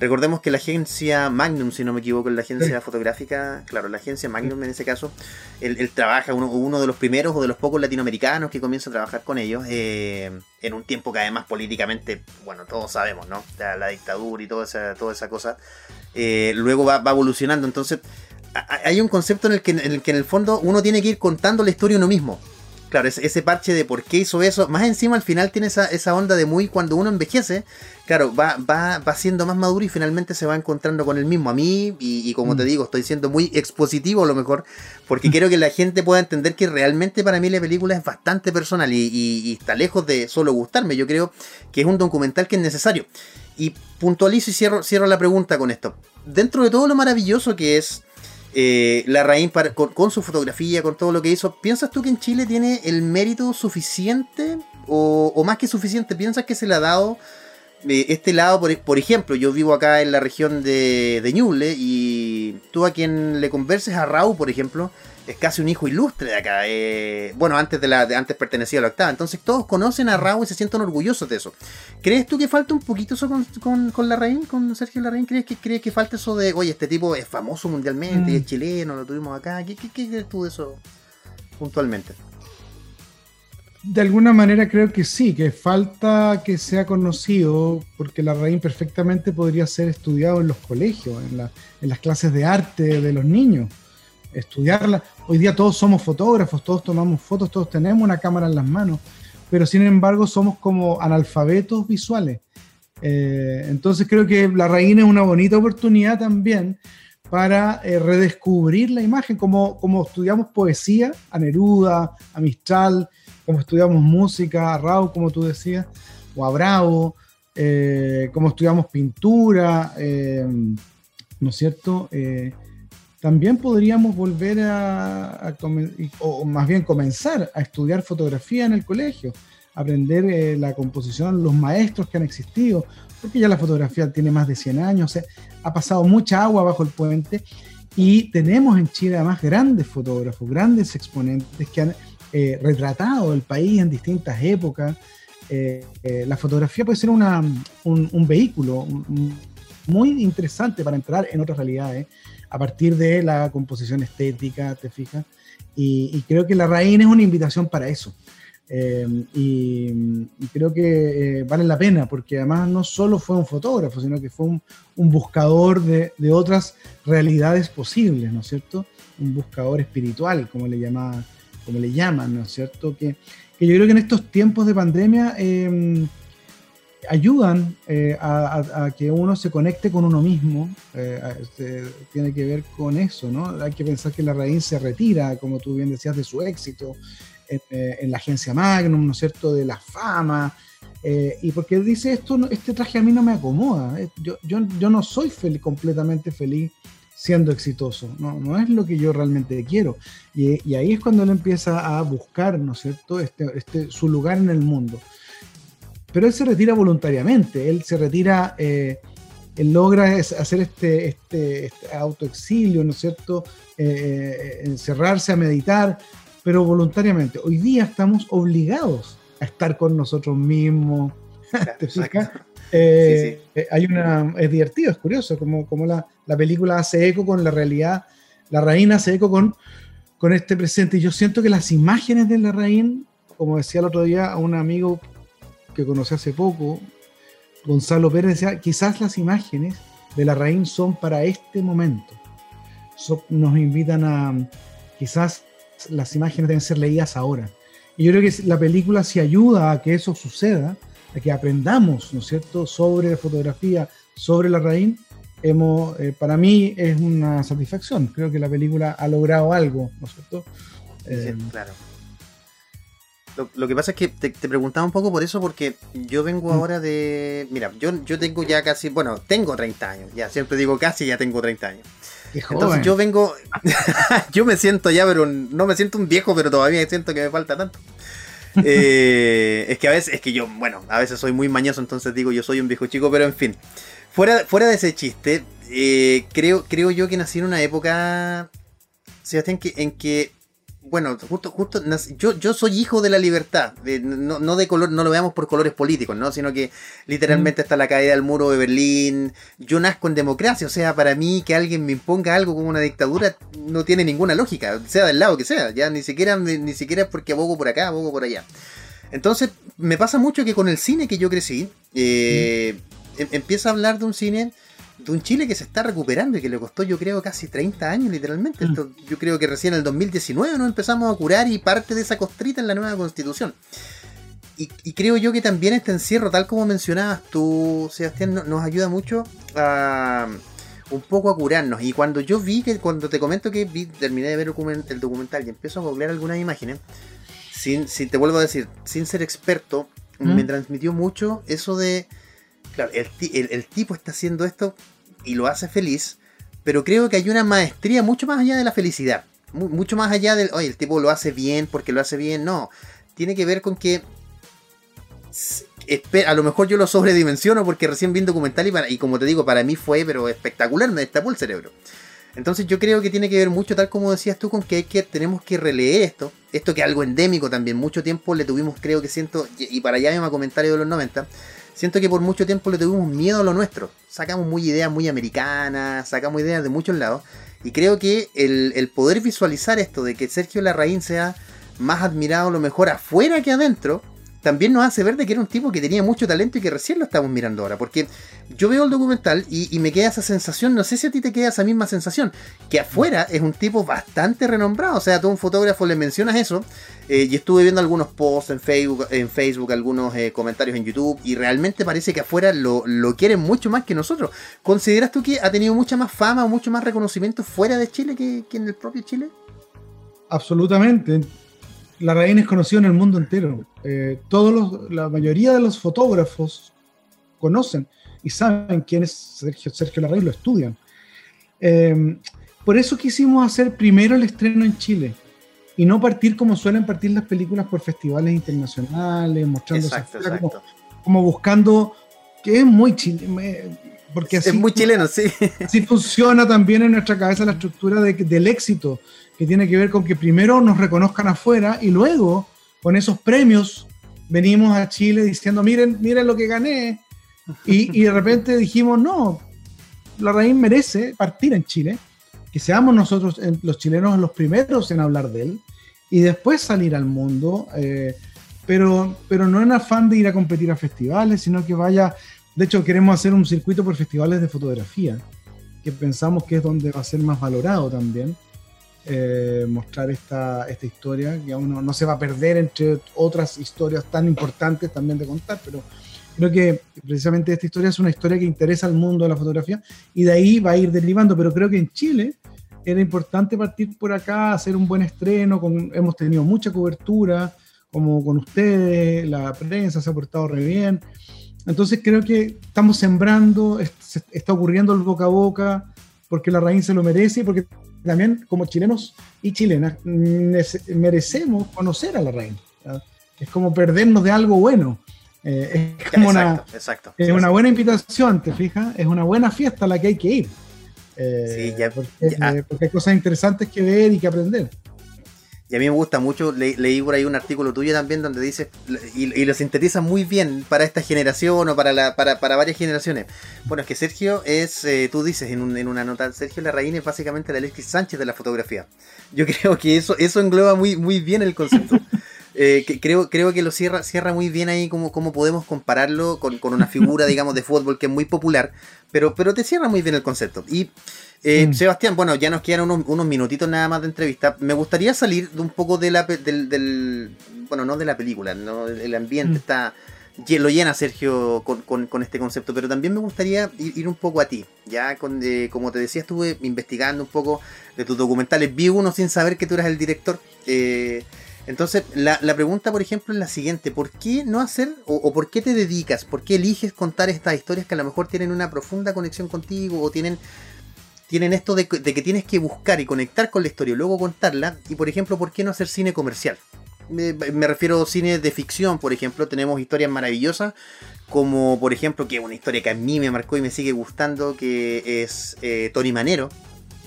recordemos que la agencia Magnum, si no me equivoco, es la agencia fotográfica, claro, la agencia Magnum en ese caso, él, él trabaja, uno, uno de los primeros o de los pocos latinoamericanos que comienza a trabajar con ellos, eh, en un tiempo que además políticamente, bueno, todos sabemos, ¿no? La, la dictadura y toda esa, toda esa cosa, eh, luego va, va evolucionando, entonces hay un concepto en el, que, en el que en el fondo uno tiene que ir contando la historia uno mismo. Claro, ese, ese parche de por qué hizo eso, más encima al final tiene esa, esa onda de muy cuando uno envejece, claro, va, va, va siendo más maduro y finalmente se va encontrando con el mismo. A mí, y, y como Mm. te digo, estoy siendo muy expositivo a lo mejor, porque quiero que la gente pueda entender que realmente para mí la película es bastante personal y, y- y está lejos de solo gustarme. Yo creo que es un documental que es necesario. Y puntualizo y cierro, cierro la pregunta con esto. Dentro de todo lo maravilloso que es eh, la Raín para- con, con su fotografía, con todo lo que hizo, ¿piensas tú que en Chile tiene el mérito suficiente o, o más que suficiente? ¿Piensas que se le ha dado eh, este lado? Por, por ejemplo, yo vivo acá en la región de, de Ñuble y tú a quien le converses a Raúl, por ejemplo, es casi un hijo ilustre de acá. eh, bueno, antes de la de antes pertenecía a la octava. Entonces todos conocen a Raúl y se sienten orgullosos de eso. ¿Crees tú que falta un poquito eso con, con, con Larraín, con Sergio Larraín? ¿Crees que, ¿Crees que falta eso de, oye, este tipo es famoso mundialmente y Mm. es chileno, lo tuvimos acá? ¿Qué, qué, qué crees tú de eso puntualmente? De alguna manera creo que sí, que falta que sea conocido, porque la raíz perfectamente podría ser estudiado en los colegios, en, la- en las clases de arte de los niños. Estudiarla. Hoy día todos somos fotógrafos, todos tomamos fotos, todos tenemos una cámara en las manos, pero sin embargo somos como analfabetos visuales. Eh, entonces creo que la raíz es una bonita oportunidad también para eh, redescubrir la imagen, como, como estudiamos poesía, a Neruda, a Mistral, como estudiamos música, a Raúl, como tú decías, o a Bravo, eh, como estudiamos pintura, ¿no es cierto? También podríamos volver a, o, más bien comenzar a estudiar fotografía en el colegio, aprender eh, la composición, los maestros que han existido, porque ya la fotografía tiene más de 100 años, o ha pasado mucha agua bajo el puente y tenemos en Chile además grandes fotógrafos, grandes exponentes que han eh, retratado el país en distintas épocas. Eh, eh, la fotografía puede ser un, vehículo muy interesante para entrar en otras realidades a partir de la composición estética, ¿te fijas? Y, y creo que la raíz es una invitación para eso. Eh, y, y creo que eh, vale la pena, porque además no solo fue un fotógrafo, sino que fue un, un buscador de, de otras realidades posibles, ¿no es cierto? Un buscador espiritual, como le, llama, como le llaman, ¿no es cierto? Que, que yo creo que en estos tiempos de pandemia eh, ayudan eh, a, que uno se conecte con uno mismo, eh, se- tiene que ver con eso, ¿no? Hay que pensar que la raíz se retira, como tú bien decías, de su éxito en, eh, la agencia Magnum, ¿no es cierto?, de la fama, eh, y porque dice esto, este traje a mí no me acomoda, eh, yo, yo, yo no soy fel- completamente feliz siendo exitoso, no, no es lo que yo realmente quiero. Y, y ahí es cuando él empieza a buscar, ¿no es cierto?, este, este, su lugar en el mundo. Pero él se retira voluntariamente, él se retira, eh, él logra es- hacer este, este, este autoexilio, ¿no es cierto?, Eh, eh, encerrarse a meditar, pero voluntariamente. Hoy día estamos obligados a estar con nosotros mismos. <laughs> ¿Te fijas? Eh, hay una, es divertido, es curioso, como, como la, la película hace eco con la realidad, la reina hace eco con con este presente. Y yo siento que las imágenes de la Larraín, como decía el otro día a un amigo que conocí hace poco, Gonzalo Pérez, decía, quizás las imágenes de la Larraín son para este momento. So- nos invitan a, quizás las imágenes deben ser leídas ahora. Y yo creo que la película sí ayuda a que eso suceda, a que aprendamos, ¿no es cierto?, sobre fotografía, sobre la Larraín. Hemos, eh, para mí es una satisfacción. Creo que la película ha logrado algo, ¿no es cierto? Eh, Sí, claro. Lo, lo que pasa es que te, te preguntaba un poco por eso, porque yo vengo Mm. ahora de. Mira, yo, yo tengo ya casi. Bueno, tengo 30 años. Ya siempre digo casi, ya tengo 30 años. qué Entonces joven. yo vengo. <laughs> yo me siento ya, pero no me siento un viejo, pero todavía siento que me falta tanto. <laughs> Eh, es que a veces, es que yo, bueno, a veces soy muy mañoso, entonces digo yo soy un viejo chico, pero en fin. Fuera, fuera de ese chiste, eh, creo, creo yo que nací en una época, Sebastián, que, en que, bueno, justo, justo, yo, yo soy hijo de la libertad, de- no, no de color, no lo veamos por colores políticos, ¿no? Sino que literalmente está la caída del muro de Berlín. Yo nazco en democracia, o sea, para mí que alguien me imponga algo como una dictadura no tiene ninguna lógica, sea del lado que sea, ya ni siquiera, ni, ni siquiera es porque abogo por acá, abogo por allá. Entonces, me pasa mucho que con el cine que yo crecí, eh, em- empieza a hablar de un cine, de un Chile que se está recuperando y que le costó, yo creo, casi 30 años, literalmente. Mm. Esto, yo creo que recién en el 2019 nos empezamos a curar y parte de esa costrita en la nueva constitución. Y, y creo yo que también este encierro, tal como mencionabas tú, Sebastián, no- nos ayuda mucho a un poco a curarnos. Y cuando yo vi que, cuando te comento que vi, terminé de ver el documental y empiezo a googlear algunas imágenes, sin, sin te vuelvo a decir, sin ser experto, ¿Mm? me transmitió mucho eso de, claro, el, el- el tipo está haciendo esto y lo hace feliz, pero creo que hay una maestría mucho más allá de la felicidad, mu- mucho más allá del, oye, el tipo lo hace bien porque lo hace bien, no, tiene que ver con que a lo mejor yo lo sobredimensiono porque recién vi un documental y, para- y como te digo, para mí fue pero espectacular, me destapó el cerebro. Entonces yo creo que tiene que ver mucho, tal como decías tú, con que, tenemos que releer esto. Esto que es algo endémico también. Mucho tiempo le tuvimos, creo que siento, y y para allá mismo comentario de los 90, siento que por mucho tiempo le tuvimos miedo a lo nuestro. Sacamos muy ideas muy americanas, sacamos ideas de muchos lados. Y creo que el, poder visualizar esto de que Sergio Larraín sea más admirado lo mejor afuera que adentro, también nos hace ver de que era un tipo que tenía mucho talento y que recién lo estamos mirando ahora. Porque yo veo el documental y, me queda esa sensación, no sé si a ti te queda esa misma sensación, que afuera es un tipo bastante renombrado. O sea, todo un fotógrafo le mencionas eso. eh, y estuve viendo algunos posts en Facebook, en Facebook algunos eh, comentarios en YouTube, y realmente parece que afuera lo, lo quieren mucho más que nosotros. ¿Consideras tú que ha tenido mucha más fama o mucho más reconocimiento fuera de Chile que, que en el propio Chile? Absolutamente. La Larraín es conocido en el mundo entero. Eh, todos los, la mayoría de los fotógrafos conocen y saben quién es Sergio, Sergio Larraín, lo estudian. Eh, por eso quisimos hacer primero el estreno en Chile y no partir como suelen partir las películas por festivales internacionales, mostrándose Exacto, como, exacto. como buscando que es muy chile, porque así Es muy chileno, sí. Así funciona también en nuestra cabeza la estructura de- del éxito, que tiene que ver con que primero nos reconozcan afuera y luego con esos premios venimos a Chile diciendo, miren, miren lo que gané. Y, y de repente dijimos, no, la raíz merece partir en Chile, que seamos nosotros los chilenos los primeros en hablar de él y después salir al mundo, eh, pero, pero no en afán de ir a competir a festivales, sino que vaya, de hecho queremos hacer un circuito por festivales de fotografía, que pensamos que es donde va a ser más valorado también. eh, mostrar esta, esta historia que aún no, no se va a perder entre otras historias tan importantes también de contar, pero creo que precisamente esta historia es una historia que interesa al mundo de la fotografía y de ahí va a ir derivando, pero creo que en Chile era importante partir por acá, hacer un buen estreno, hemos tenido mucha cobertura, como con ustedes, la prensa se ha portado re bien, entonces creo que estamos sembrando, es- se- está ocurriendo el boca a boca, porque la raíz se lo merece y porque también como chilenos y chilenas merecemos conocer a la raíz. Es como perdernos de algo bueno. Eh, es como una, exacto, exacto. es una buena invitación, ¿te fijas? Es una buena fiesta a la que hay que ir. Eh, Sí, ya- porque, ya. eh, porque hay cosas interesantes que ver y que aprender. Y a mí me gusta mucho, le- leí por ahí un artículo tuyo también donde dices, y, y lo sintetiza muy bien para esta generación o para, la, para, para varias generaciones. Bueno, es que Sergio es, eh, tú dices en, un- en una nota, Sergio Larraín es básicamente el Alexis Sánchez de la fotografía. Yo <laughs> creo que eso, eso engloba muy, muy bien el concepto. Eh, que creo, creo que lo cierra, cierra muy bien ahí como, como podemos compararlo con, con una figura, <laughs> digamos, de fútbol que es muy popular, pero, pero te cierra muy bien el concepto. Y eh, Mm. Sebastián, bueno, ya nos quedan unos, unos minutitos nada más de entrevista. Me gustaría salir de un poco de la, del, del- bueno, no de la película, no, el ambiente Mm. está lo llena Sergio con, con- con este concepto, pero también me gustaría ir, ir un poco a ti. Ya, con, eh, como te decía, estuve investigando un poco de tus documentales. Vi uno sin saber que tú eras el director. Eh, entonces, la, la pregunta, por ejemplo, es la siguiente: ¿por qué no hacer o, por qué te dedicas? ¿Por qué eliges contar estas historias que a lo mejor tienen una profunda conexión contigo o tienen tienen esto de, que- de que tienes que buscar y conectar con la historia y luego contarla. Y por ejemplo, ¿por qué no hacer cine comercial? Me, me refiero a cine de ficción, por ejemplo, tenemos historias maravillosas, como por ejemplo, que una historia que a mí me marcó y me sigue gustando, que es eh, Tony Manero,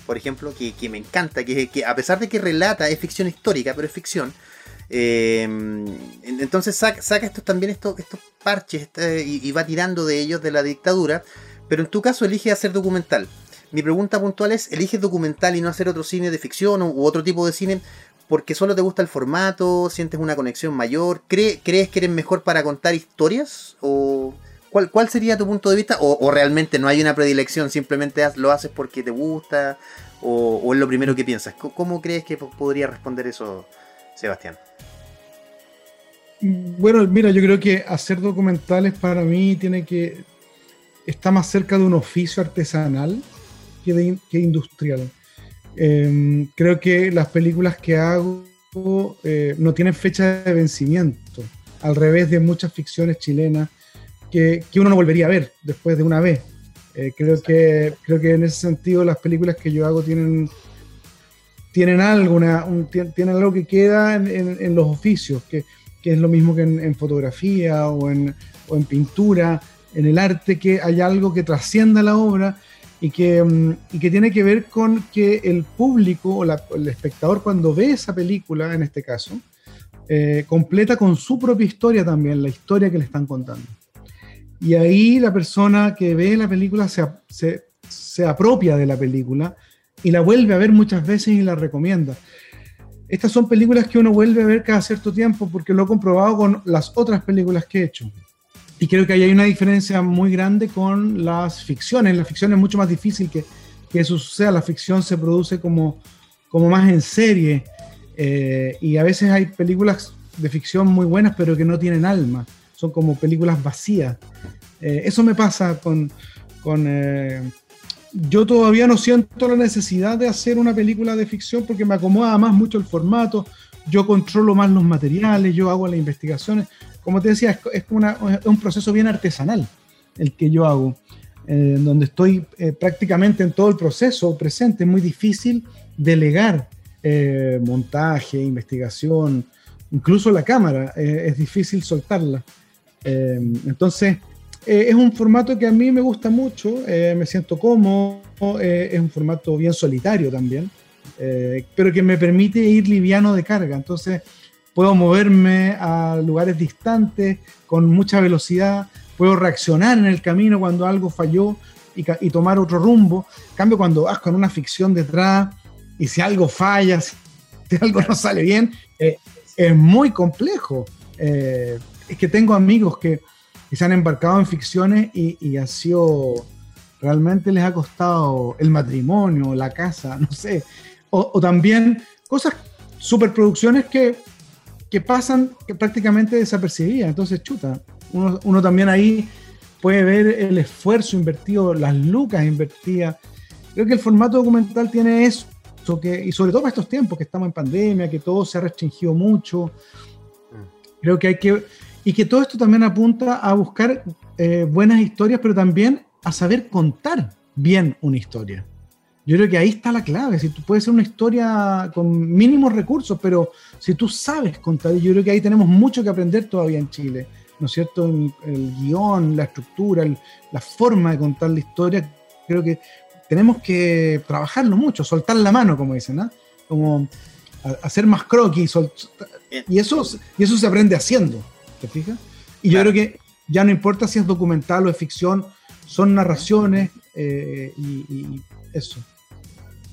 por ejemplo, que, que me encanta, que, que a pesar de que relata, es ficción histórica, pero es ficción. eh, en- entonces saca, estos también estos, estos parches este, y, y va tirando de ellos de la dictadura, pero en tu caso elige hacer documental. Mi pregunta puntual es, ¿eliges documental y no hacer otro cine de ficción u otro tipo de cine porque solo te gusta el formato, sientes una conexión mayor, ¿Cree- ¿crees que eres mejor para contar historias? ¿O cuál, sería tu punto de vista? ¿O, o realmente no hay una predilección, simplemente lo haces porque te gusta? ¿O, o es lo primero que piensas? ¿Cómo, crees que po- podría responder eso, Sebastián? Bueno, mira, yo creo que hacer documentales para mí tiene que está más cerca de un oficio artesanal que, de que industrial. Eh, creo que las películas que hago eh, no tienen fecha de vencimiento, al revés de muchas ficciones chilenas que, que uno no volvería a ver después de una vez. Eh, creo, que, creo que en ese sentido las películas que yo hago tienen, tienen algo, una- un- tien- tienen algo que queda en, en- en los oficios, que, que es lo mismo que en, en fotografía o o en pintura, en el arte, que hay algo que trascienda la obra y que, mm, y que tiene que ver con que el público o la- el espectador cuando ve esa película, en este caso, eh, completa con su propia historia también, la historia que le están contando. Y ahí la persona que ve la película se, se, se apropia de la película y la vuelve a ver muchas veces y la recomienda. Estas son películas que uno vuelve a ver cada cierto tiempo porque lo he comprobado con las otras películas que he hecho. Y creo que ahí hay una diferencia muy grande con las ficciones. La ficción es mucho más difícil que, que eso suceda. La ficción se produce como, como más en serie. eh, y a veces hay películas de ficción muy buenas, pero que no tienen alma. Son como películas vacías. Eh, eso me pasa con... con eh, yo todavía no siento la necesidad de hacer una película de ficción porque me acomoda más mucho el formato. Yo controlo más los materiales, yo hago las investigaciones. Como te decía, es, es una- un proceso bien artesanal el que yo hago, eh, donde estoy eh, prácticamente en todo el proceso presente. Es muy difícil delegar montaje, investigación, incluso la cámara, es difícil soltarla. Eh, entonces, eh, es un formato que a mí me gusta mucho, eh, me siento cómodo, es un formato bien solitario también, pero que me permite ir liviano de carga. Entonces, puedo moverme a lugares distantes con mucha velocidad, puedo reaccionar en el camino cuando algo falló y, tomar otro rumbo. En cambio, cuando vas con una ficción detrás y si algo falla, si <laughs> si algo no sale bien, eh, es muy complejo. Eh, es que tengo amigos que, que se han embarcado en ficciones y, y ha sido, realmente les ha costado el matrimonio, la casa, no sé. O, o también cosas, superproducciones que, que pasan que prácticamente desapercibidas. Entonces, chuta, uno, uno también ahí puede ver el esfuerzo invertido, las lucas invertidas. Creo que el formato documental tiene eso, que, y sobre todo para estos tiempos que estamos en pandemia, que todo se ha restringido mucho. Creo que hay que. Y que todo esto también apunta a buscar eh, buenas historias, pero también a saber contar bien una historia. Yo creo que ahí está la clave. Si tú puedes ser una historia con mínimos recursos, pero si tú sabes contar, yo creo que ahí tenemos mucho que aprender todavía en Chile, ¿no es cierto? El, el guion, la estructura, la forma de contar la historia, creo que tenemos que trabajarlo mucho, soltar la mano, como dicen, ¿no? Como a- a ser más croquis. Y eso, y eso se aprende haciendo, ¿te fijas? Y yo creo que ya no importa si es documental o es ficción, son narraciones eh, y, y eso.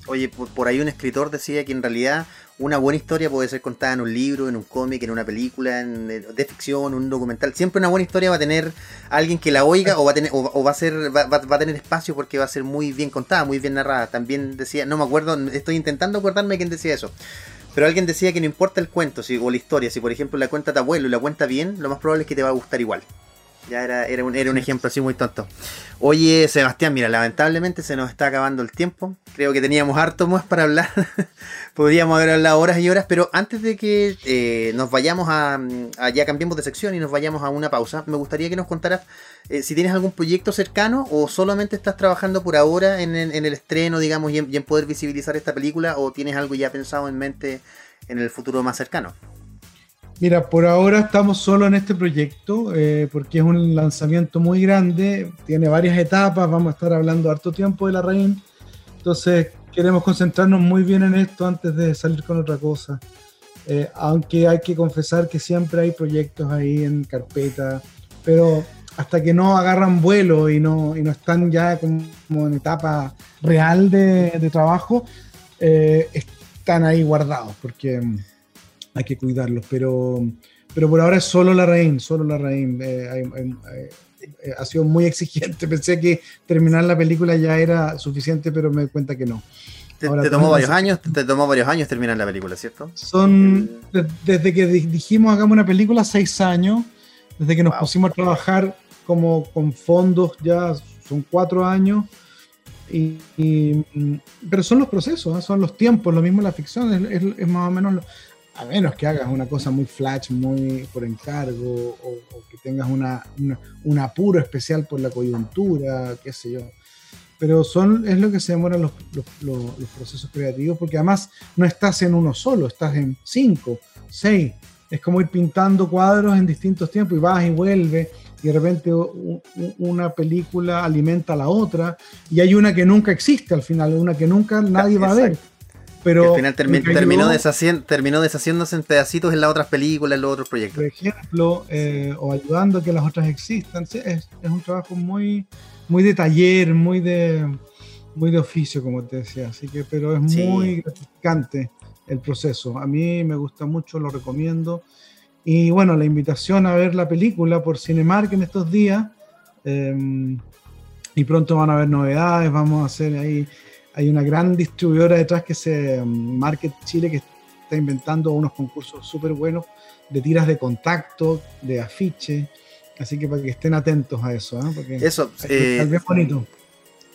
Oye, por, por ahí un escritor decía que en realidad una buena historia puede ser contada en un libro, en un cómic, en una película, en- de ficción, un documental. Siempre una buena historia va a tener alguien que la oiga o va a tener, o, o va a ser, va, va- va a tener espacio porque va a ser muy bien contada, muy bien narrada. También decía, no me acuerdo, estoy intentando acordarme quién decía eso. Pero alguien decía que no importa el cuento si, o la historia, si por ejemplo la cuenta tu abuelo y la cuenta bien, lo más probable es que te va a gustar igual. Ya era, era, un, era un ejemplo así muy tonto. Oye, Sebastián, mira, lamentablemente se nos está acabando el tiempo. Creo que teníamos harto más para hablar. <laughs> Podríamos haber hablado horas y horas, pero antes de que eh, nos vayamos a, Ya cambiemos de sección y nos vayamos a una pausa, me gustaría que nos contaras eh, si tienes algún proyecto cercano o solamente estás trabajando por ahora en, el estreno, digamos, y en poder visibilizar esta película o tienes algo ya pensado en mente en el futuro más cercano. Mira, por ahora estamos solo en este proyecto eh, porque es un lanzamiento muy grande, tiene varias etapas, vamos a estar hablando harto tiempo de la reina, entonces queremos concentrarnos muy bien en esto antes de salir con otra cosa. Eh, aunque hay que confesar que siempre hay proyectos ahí en carpeta, pero hasta que no agarran vuelo y no, y no están ya como en etapa real de, trabajo, eh, están ahí guardados porque hay que cuidarlos, pero, pero por ahora es solo la reina, solo la. Eh, hay- hay- hay- eh, ha sido muy exigente, <laughs> pensé que terminar la película ya era suficiente, pero me doy cuenta que no. Te, Ahora te tomó varios años, te tomó varios años terminar la película, ¿cierto? Son, de- desde que di- dijimos hagamos una película, seis años, desde que nos Wow. pusimos a trabajar como con fondos, ya son cuatro años. Y, y, mm, pero son los procesos, ¿eh? son los tiempos, lo mismo la ficción, es, es- es más o menos, lo- a menos que hagas una cosa muy flash, muy por encargo, o, que tengas una, un apuro especial por la coyuntura, qué sé yo. Pero son, es lo que se demoran los, los- procesos creativos, porque además no estás en uno solo, estás en cinco, seis. Es como ir pintando cuadros en distintos tiempos y vas y vuelves, y de repente una película alimenta a la otra, y hay una que nunca existe al final, una que nunca nadie va a ver. Pero que al final termi- terminó, deshaciéndose en pedacitos en las otras películas, en los otros proyectos. por ejemplo, eh, o ayudando a que las otras existan. Sí, Es, es un trabajo muy, muy de taller, muy de, muy de oficio, como te decía. Así que, pero es Sí. muy gratificante el proceso. A mí me gusta mucho, lo recomiendo. Y bueno, la invitación a ver la película por Cinemark en estos días. eh, y pronto van a haber novedades. Vamos a hacer ahí. Hay una gran distribuidora detrás que se mm, Market Chile que está inventando unos concursos súper buenos de tiras de contacto, de afiche. Así que para que estén atentos a eso, ¿eh? porque Eso, es eh, bien bonito.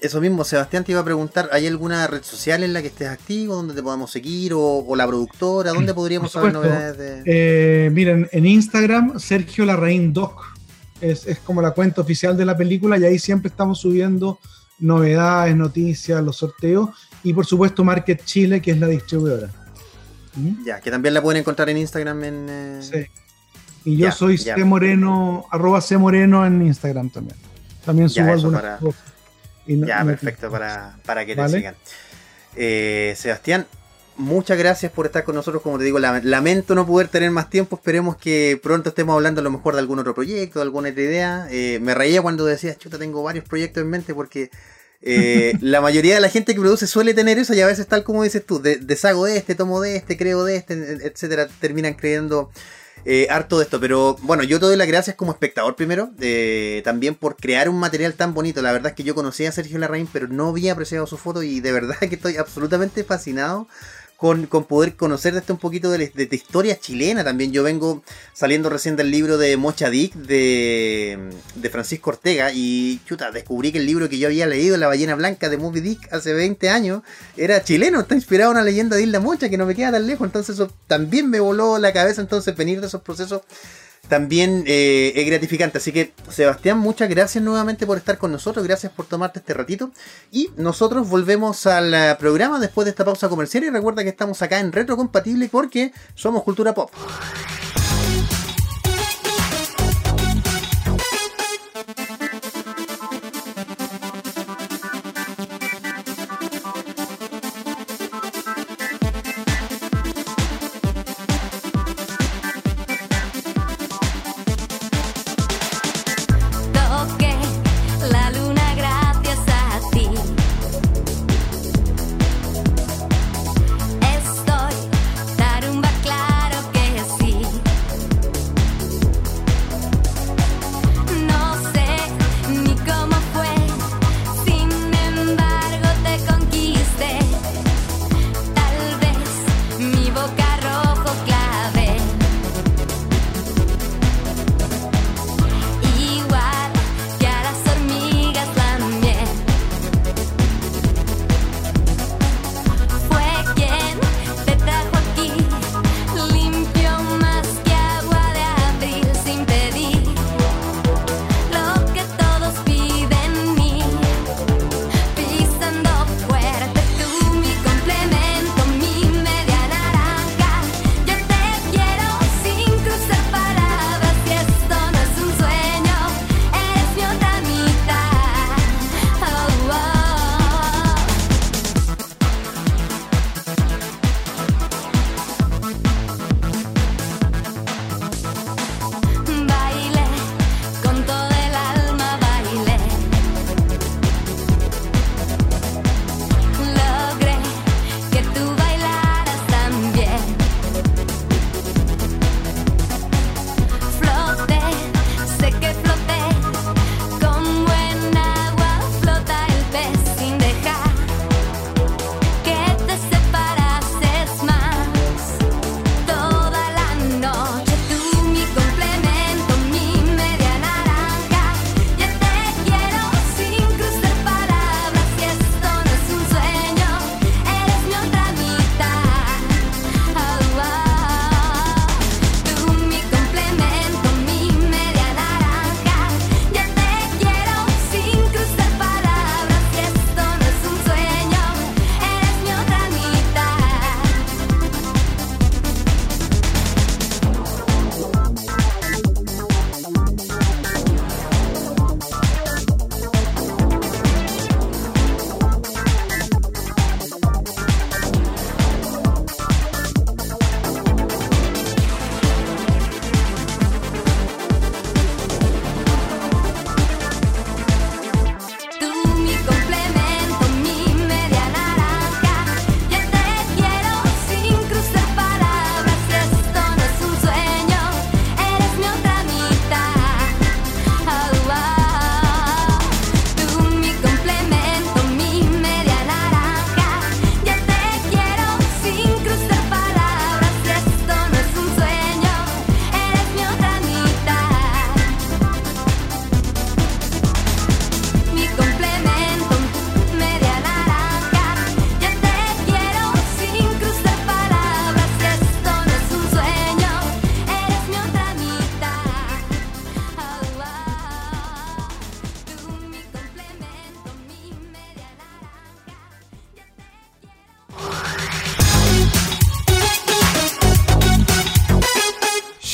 eso mismo, Sebastián te iba a preguntar, ¿hay alguna red social en la que estés activo, donde te podamos seguir, o, o la productora, dónde podríamos saber novedades de... Eh, miren, en Instagram, Sergio Larraín Doc es, es como la cuenta oficial de la película y ahí siempre estamos subiendo novedades, noticias, los sorteos y por supuesto Market Chile, que es la distribuidora. ¿Mm? Ya, que también la pueden encontrar en Instagram en... eh, Sí. Y yo Ya, soy ya. C Moreno, arroba C Moreno en Instagram también. También Ya, subo eso algunas para- cosas. No- Ya, no- perfecto, para, para que te sigan. Eh, Sebastián, muchas gracias por estar con nosotros. Como te digo, lam- lamento no poder tener más tiempo. Esperemos que pronto estemos hablando a lo mejor de algún otro proyecto, de alguna otra idea. Eh, me reía cuando decías, chuta, tengo varios proyectos en mente porque eh, <laughs> la mayoría de la gente que produce suele tener eso y a veces tal como dices tú, de- deshago de este, tomo de este, creo de este, etcétera, terminan creyendo eh, harto de esto, pero bueno, yo te doy las gracias como espectador primero, eh, también por crear un material tan bonito. La verdad es que yo conocía a Sergio Larraín, pero no había apreciado su foto y de verdad <laughs> que estoy absolutamente fascinado con, con poder conocer esto un poquito de, la- historia chilena también. Yo vengo saliendo recién del libro de Mocha Dick de, de Francisco Ortega y chuta, descubrí que el libro que yo había leído, La ballena blanca de Moby Dick, hace 20 años, era chileno, está inspirado en una leyenda de Isla Mocha que no me queda tan lejos, entonces eso también me voló la cabeza, entonces venir de esos procesos también eh, es gratificante. Así que, Sebastián, muchas gracias nuevamente por estar con nosotros. Gracias por tomarte este ratito. Y nosotros volvemos al eh, programa después de esta pausa comercial. Y recuerda que estamos acá en Retrocompatible porque somos cultura pop.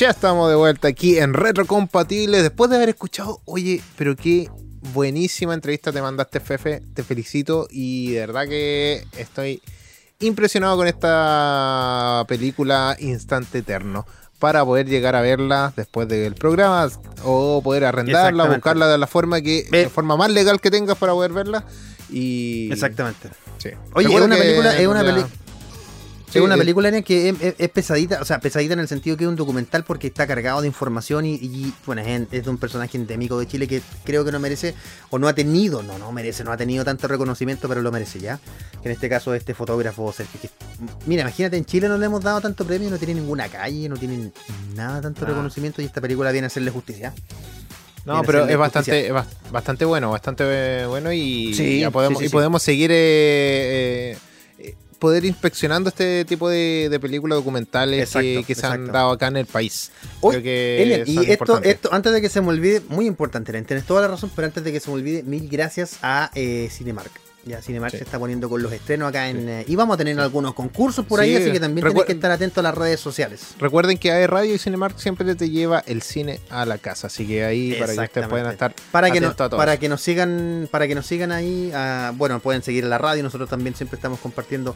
Ya estamos de vuelta aquí en Retrocompatible. Después de haber escuchado, oye, pero qué buenísima entrevista te mandaste, Fefe. Te felicito y de verdad que estoy impresionado con esta película Instante Eterno. Para poder llegar a verla después del programa o poder arrendarla, buscarla de la forma que, de forma más legal que tengas para poder verla. Y Exactamente. sí. Oye, es una que película, es una la- película. Sí, es una eh, película Alien, que es, es- es pesadita, o sea, pesadita en el sentido que es un documental porque está cargado de información y, y, bueno, es, es de un personaje endémico de Chile que creo que no merece, o no ha tenido, no, no merece, no ha tenido tanto reconocimiento, pero lo merece ya. Que en este caso este fotógrafo, Sergio, que- mira, imagínate, en Chile no le hemos dado tanto premio, no tiene ninguna calle, no tiene nada tanto Ah. reconocimiento y esta película viene a hacerle justicia. No, pero es bastante, justicia. bastante bueno, bastante eh, bueno y, Sí, ya podemos, sí, sí, y podemos seguir eh, eh, poder inspeccionando este tipo de, de películas documentales Exacto, que, que se han dado acá en el país. Oye, Creo que y esto, esto, antes de que se me olvide, muy importante, tienes toda la razón, pero antes de que se me olvide, mil gracias a eh, Cinemark. Ya Cinemark Sí. se está poniendo con los estrenos acá en. eh, y vamos a tener algunos concursos por ahí, Sí, así que también tienes que estar atento a las redes sociales. Recuerden que hay Radio y Cinemark siempre te lleva el cine a la casa, así que ahí para que ustedes puedan estar para que, no- atentos a todo para que nos sigan para que nos sigan ahí ah, bueno pueden seguir a la radio nosotros también siempre estamos compartiendo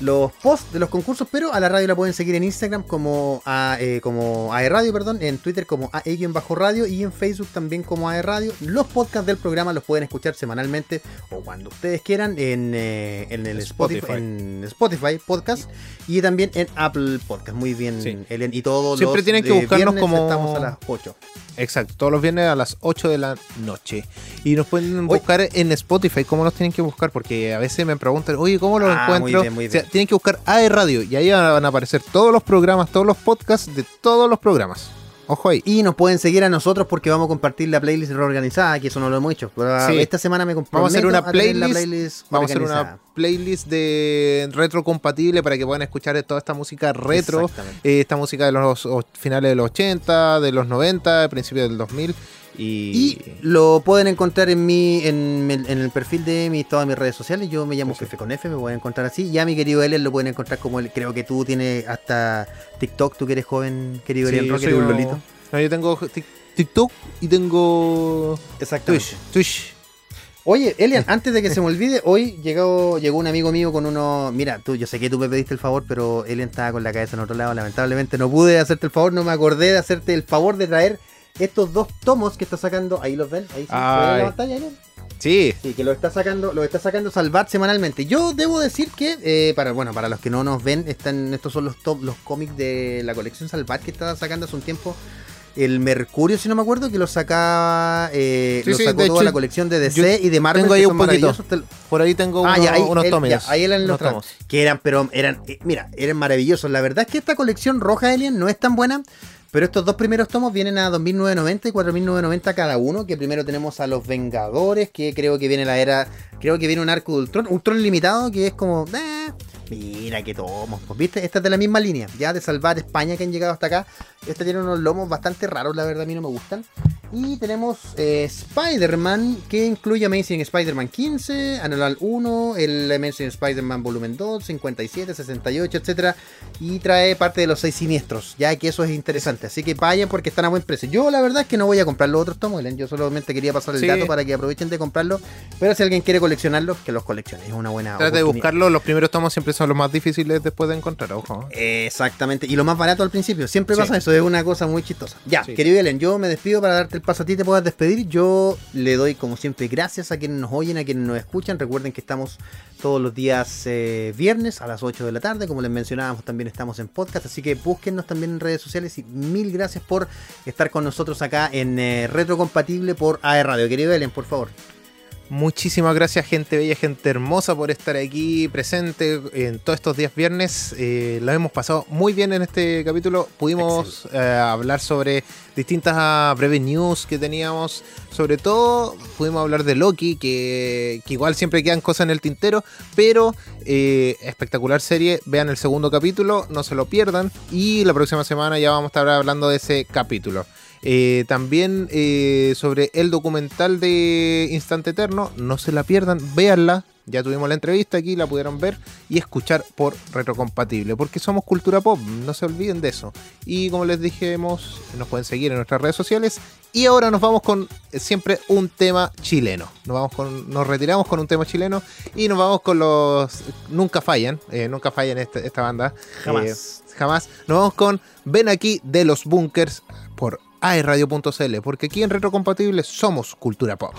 los posts de los concursos pero a la radio la pueden seguir en Instagram como a, eh, como AE Radio perdón en Twitter como AE bajo radio y en Facebook también como AE Radio los podcasts del programa los pueden escuchar semanalmente o cuando ustedes quieran en, eh, en el Spotify, Spotify. en Spotify podcast y también en Apple Podcast muy bien Sí. Y todos Siempre los tienen que buscarnos como- estamos a las 8 Exacto, todos los viernes a las 8 de la noche. Y nos pueden buscar en Spotify, ¿cómo nos tienen que buscar? Porque a veces me preguntan, oye, ¿cómo los Ah, muy encuentro? bien, muy O sea, bien. tienen que buscar AE Radio y ahí van a aparecer todos los programas, todos los podcasts de todos los programas. Ojo ahí. Y nos pueden seguir a nosotros porque vamos a compartir la playlist reorganizada, que eso no lo hemos hecho. Pero Sí. esta semana me comprometo Vamos a hacer una tener la playlist, playlist Vamos a hacer una playlist de retro compatible para que puedan escuchar toda esta música retro, eh, esta música de los finales de los 80, de los 90, principios del 2000 y, Y lo pueden encontrar en mi, en, el- en el perfil de mi, todas mis redes sociales. Yo me llamo Sí, sí. Fefe con F, me pueden encontrar así. Ya mi querido Elian lo pueden encontrar como él. Creo que tú tienes hasta TikTok, tú que eres joven, querido Sí, un lolito. No, yo tengo TikTok y tengo. Twitch. Twitch. Oye, Elian, <laughs> antes de que se me olvide, hoy llegó, llegó un amigo mío con uno. Mira, tú, yo sé que tú me pediste el favor, pero Elian estaba con la cabeza en otro lado. Lamentablemente no pude hacerte el favor, no me acordé de hacerte el favor de traer estos dos tomos que está sacando. Ahí los ven, ahí sí, ¿se ve en Ay. la pantalla, Elian? Sí, Sí, que lo está sacando, lo está sacando Salvat semanalmente. Yo debo decir que, eh, para, bueno, para los que no nos ven, están, estos son los top, los cómics de la colección Salvat que está sacando hace un tiempo. El Mercurio, si no me acuerdo, que lo sacaba, eh, Sí, lo sacó toda hecho, la colección de DC y de Marvel. tengo ahí un poquito. por ahí tengo Ah, uno- ya, ahí, unos él- tomos. ya, ahí eran los tomos. Que eran, pero eran, eh, mira, eran maravillosos. La verdad es que esta colección roja Alien no es tan buena, pero estos dos primeros tomos vienen a 2.990 y 4.990 cada uno. Que primero tenemos a los Vengadores, que creo que viene la era, creo que viene un arco de Ultron, Ultron limitado, que es como, eh, mira que tomos, pues viste, esta es de la misma línea, ya de salvar España que han llegado hasta acá. Esta tiene unos lomos bastante raros, la verdad a mí no me gustan. Y tenemos eh, Spider-Man, que incluye Amazing Spider-Man 15, Anual 1, el Amazing Spider-Man Volumen 2, 57, 68, etcétera Y trae parte de los seis siniestros, ya que eso es interesante. Así que vayan porque están a buen precio. Yo la verdad es que no voy a comprar los otros tomos, yo solamente quería pasar el Sí. dato para que aprovechen de comprarlo. Pero si alguien quiere coleccionarlos, que los coleccione. Es una buena Trata de buscarlo, los primeros tomos siempre son los más difíciles después de encontrar, ojo. Exactamente, y lo más barato al principio, siempre Sí. pasa eso, es una cosa muy chistosa. Ya, Sí. querido Ellen, yo me despido para darte el paso a ti, te puedas despedir. Yo le doy como siempre gracias a quienes nos oyen, a quienes nos escuchan. Recuerden que estamos todos los días eh, viernes a las 8 de la tarde, como les mencionábamos, también estamos en podcast, así que búsquennos también en redes sociales y mil gracias por estar con nosotros acá en eh, Retrocompatible por AE Radio. Querido Ellen, por favor. Muchísimas gracias, gente bella, gente hermosa, por estar aquí presente en todos estos días viernes. Eh, lo hemos pasado muy bien en este capítulo. Pudimos eh, hablar sobre distintas ah, breves news que teníamos. Sobre todo, pudimos hablar de Loki, que, que igual siempre quedan cosas en el tintero, pero eh, espectacular serie. Vean el segundo capítulo, no se lo pierdan. Y la próxima semana ya vamos a estar hablando de ese capítulo. Eh, también eh, sobre el documental de Instante Eterno, no se la pierdan, véanla. Ya tuvimos la entrevista aquí, la pudieron ver y escuchar por retrocompatible, porque somos cultura pop, no se olviden de eso. Y como les dijimos, nos pueden seguir en nuestras redes sociales. Y ahora nos vamos con siempre un tema chileno. Nos, vamos con, nos retiramos con un tema chileno y nos vamos con los. Nunca fallan, eh, nunca fallan esta, esta banda. Jamás. Jamás. Nos vamos con Ven aquí de los bunkers por aerradio.cl, porque aquí en Retrocompatible somos cultura pop.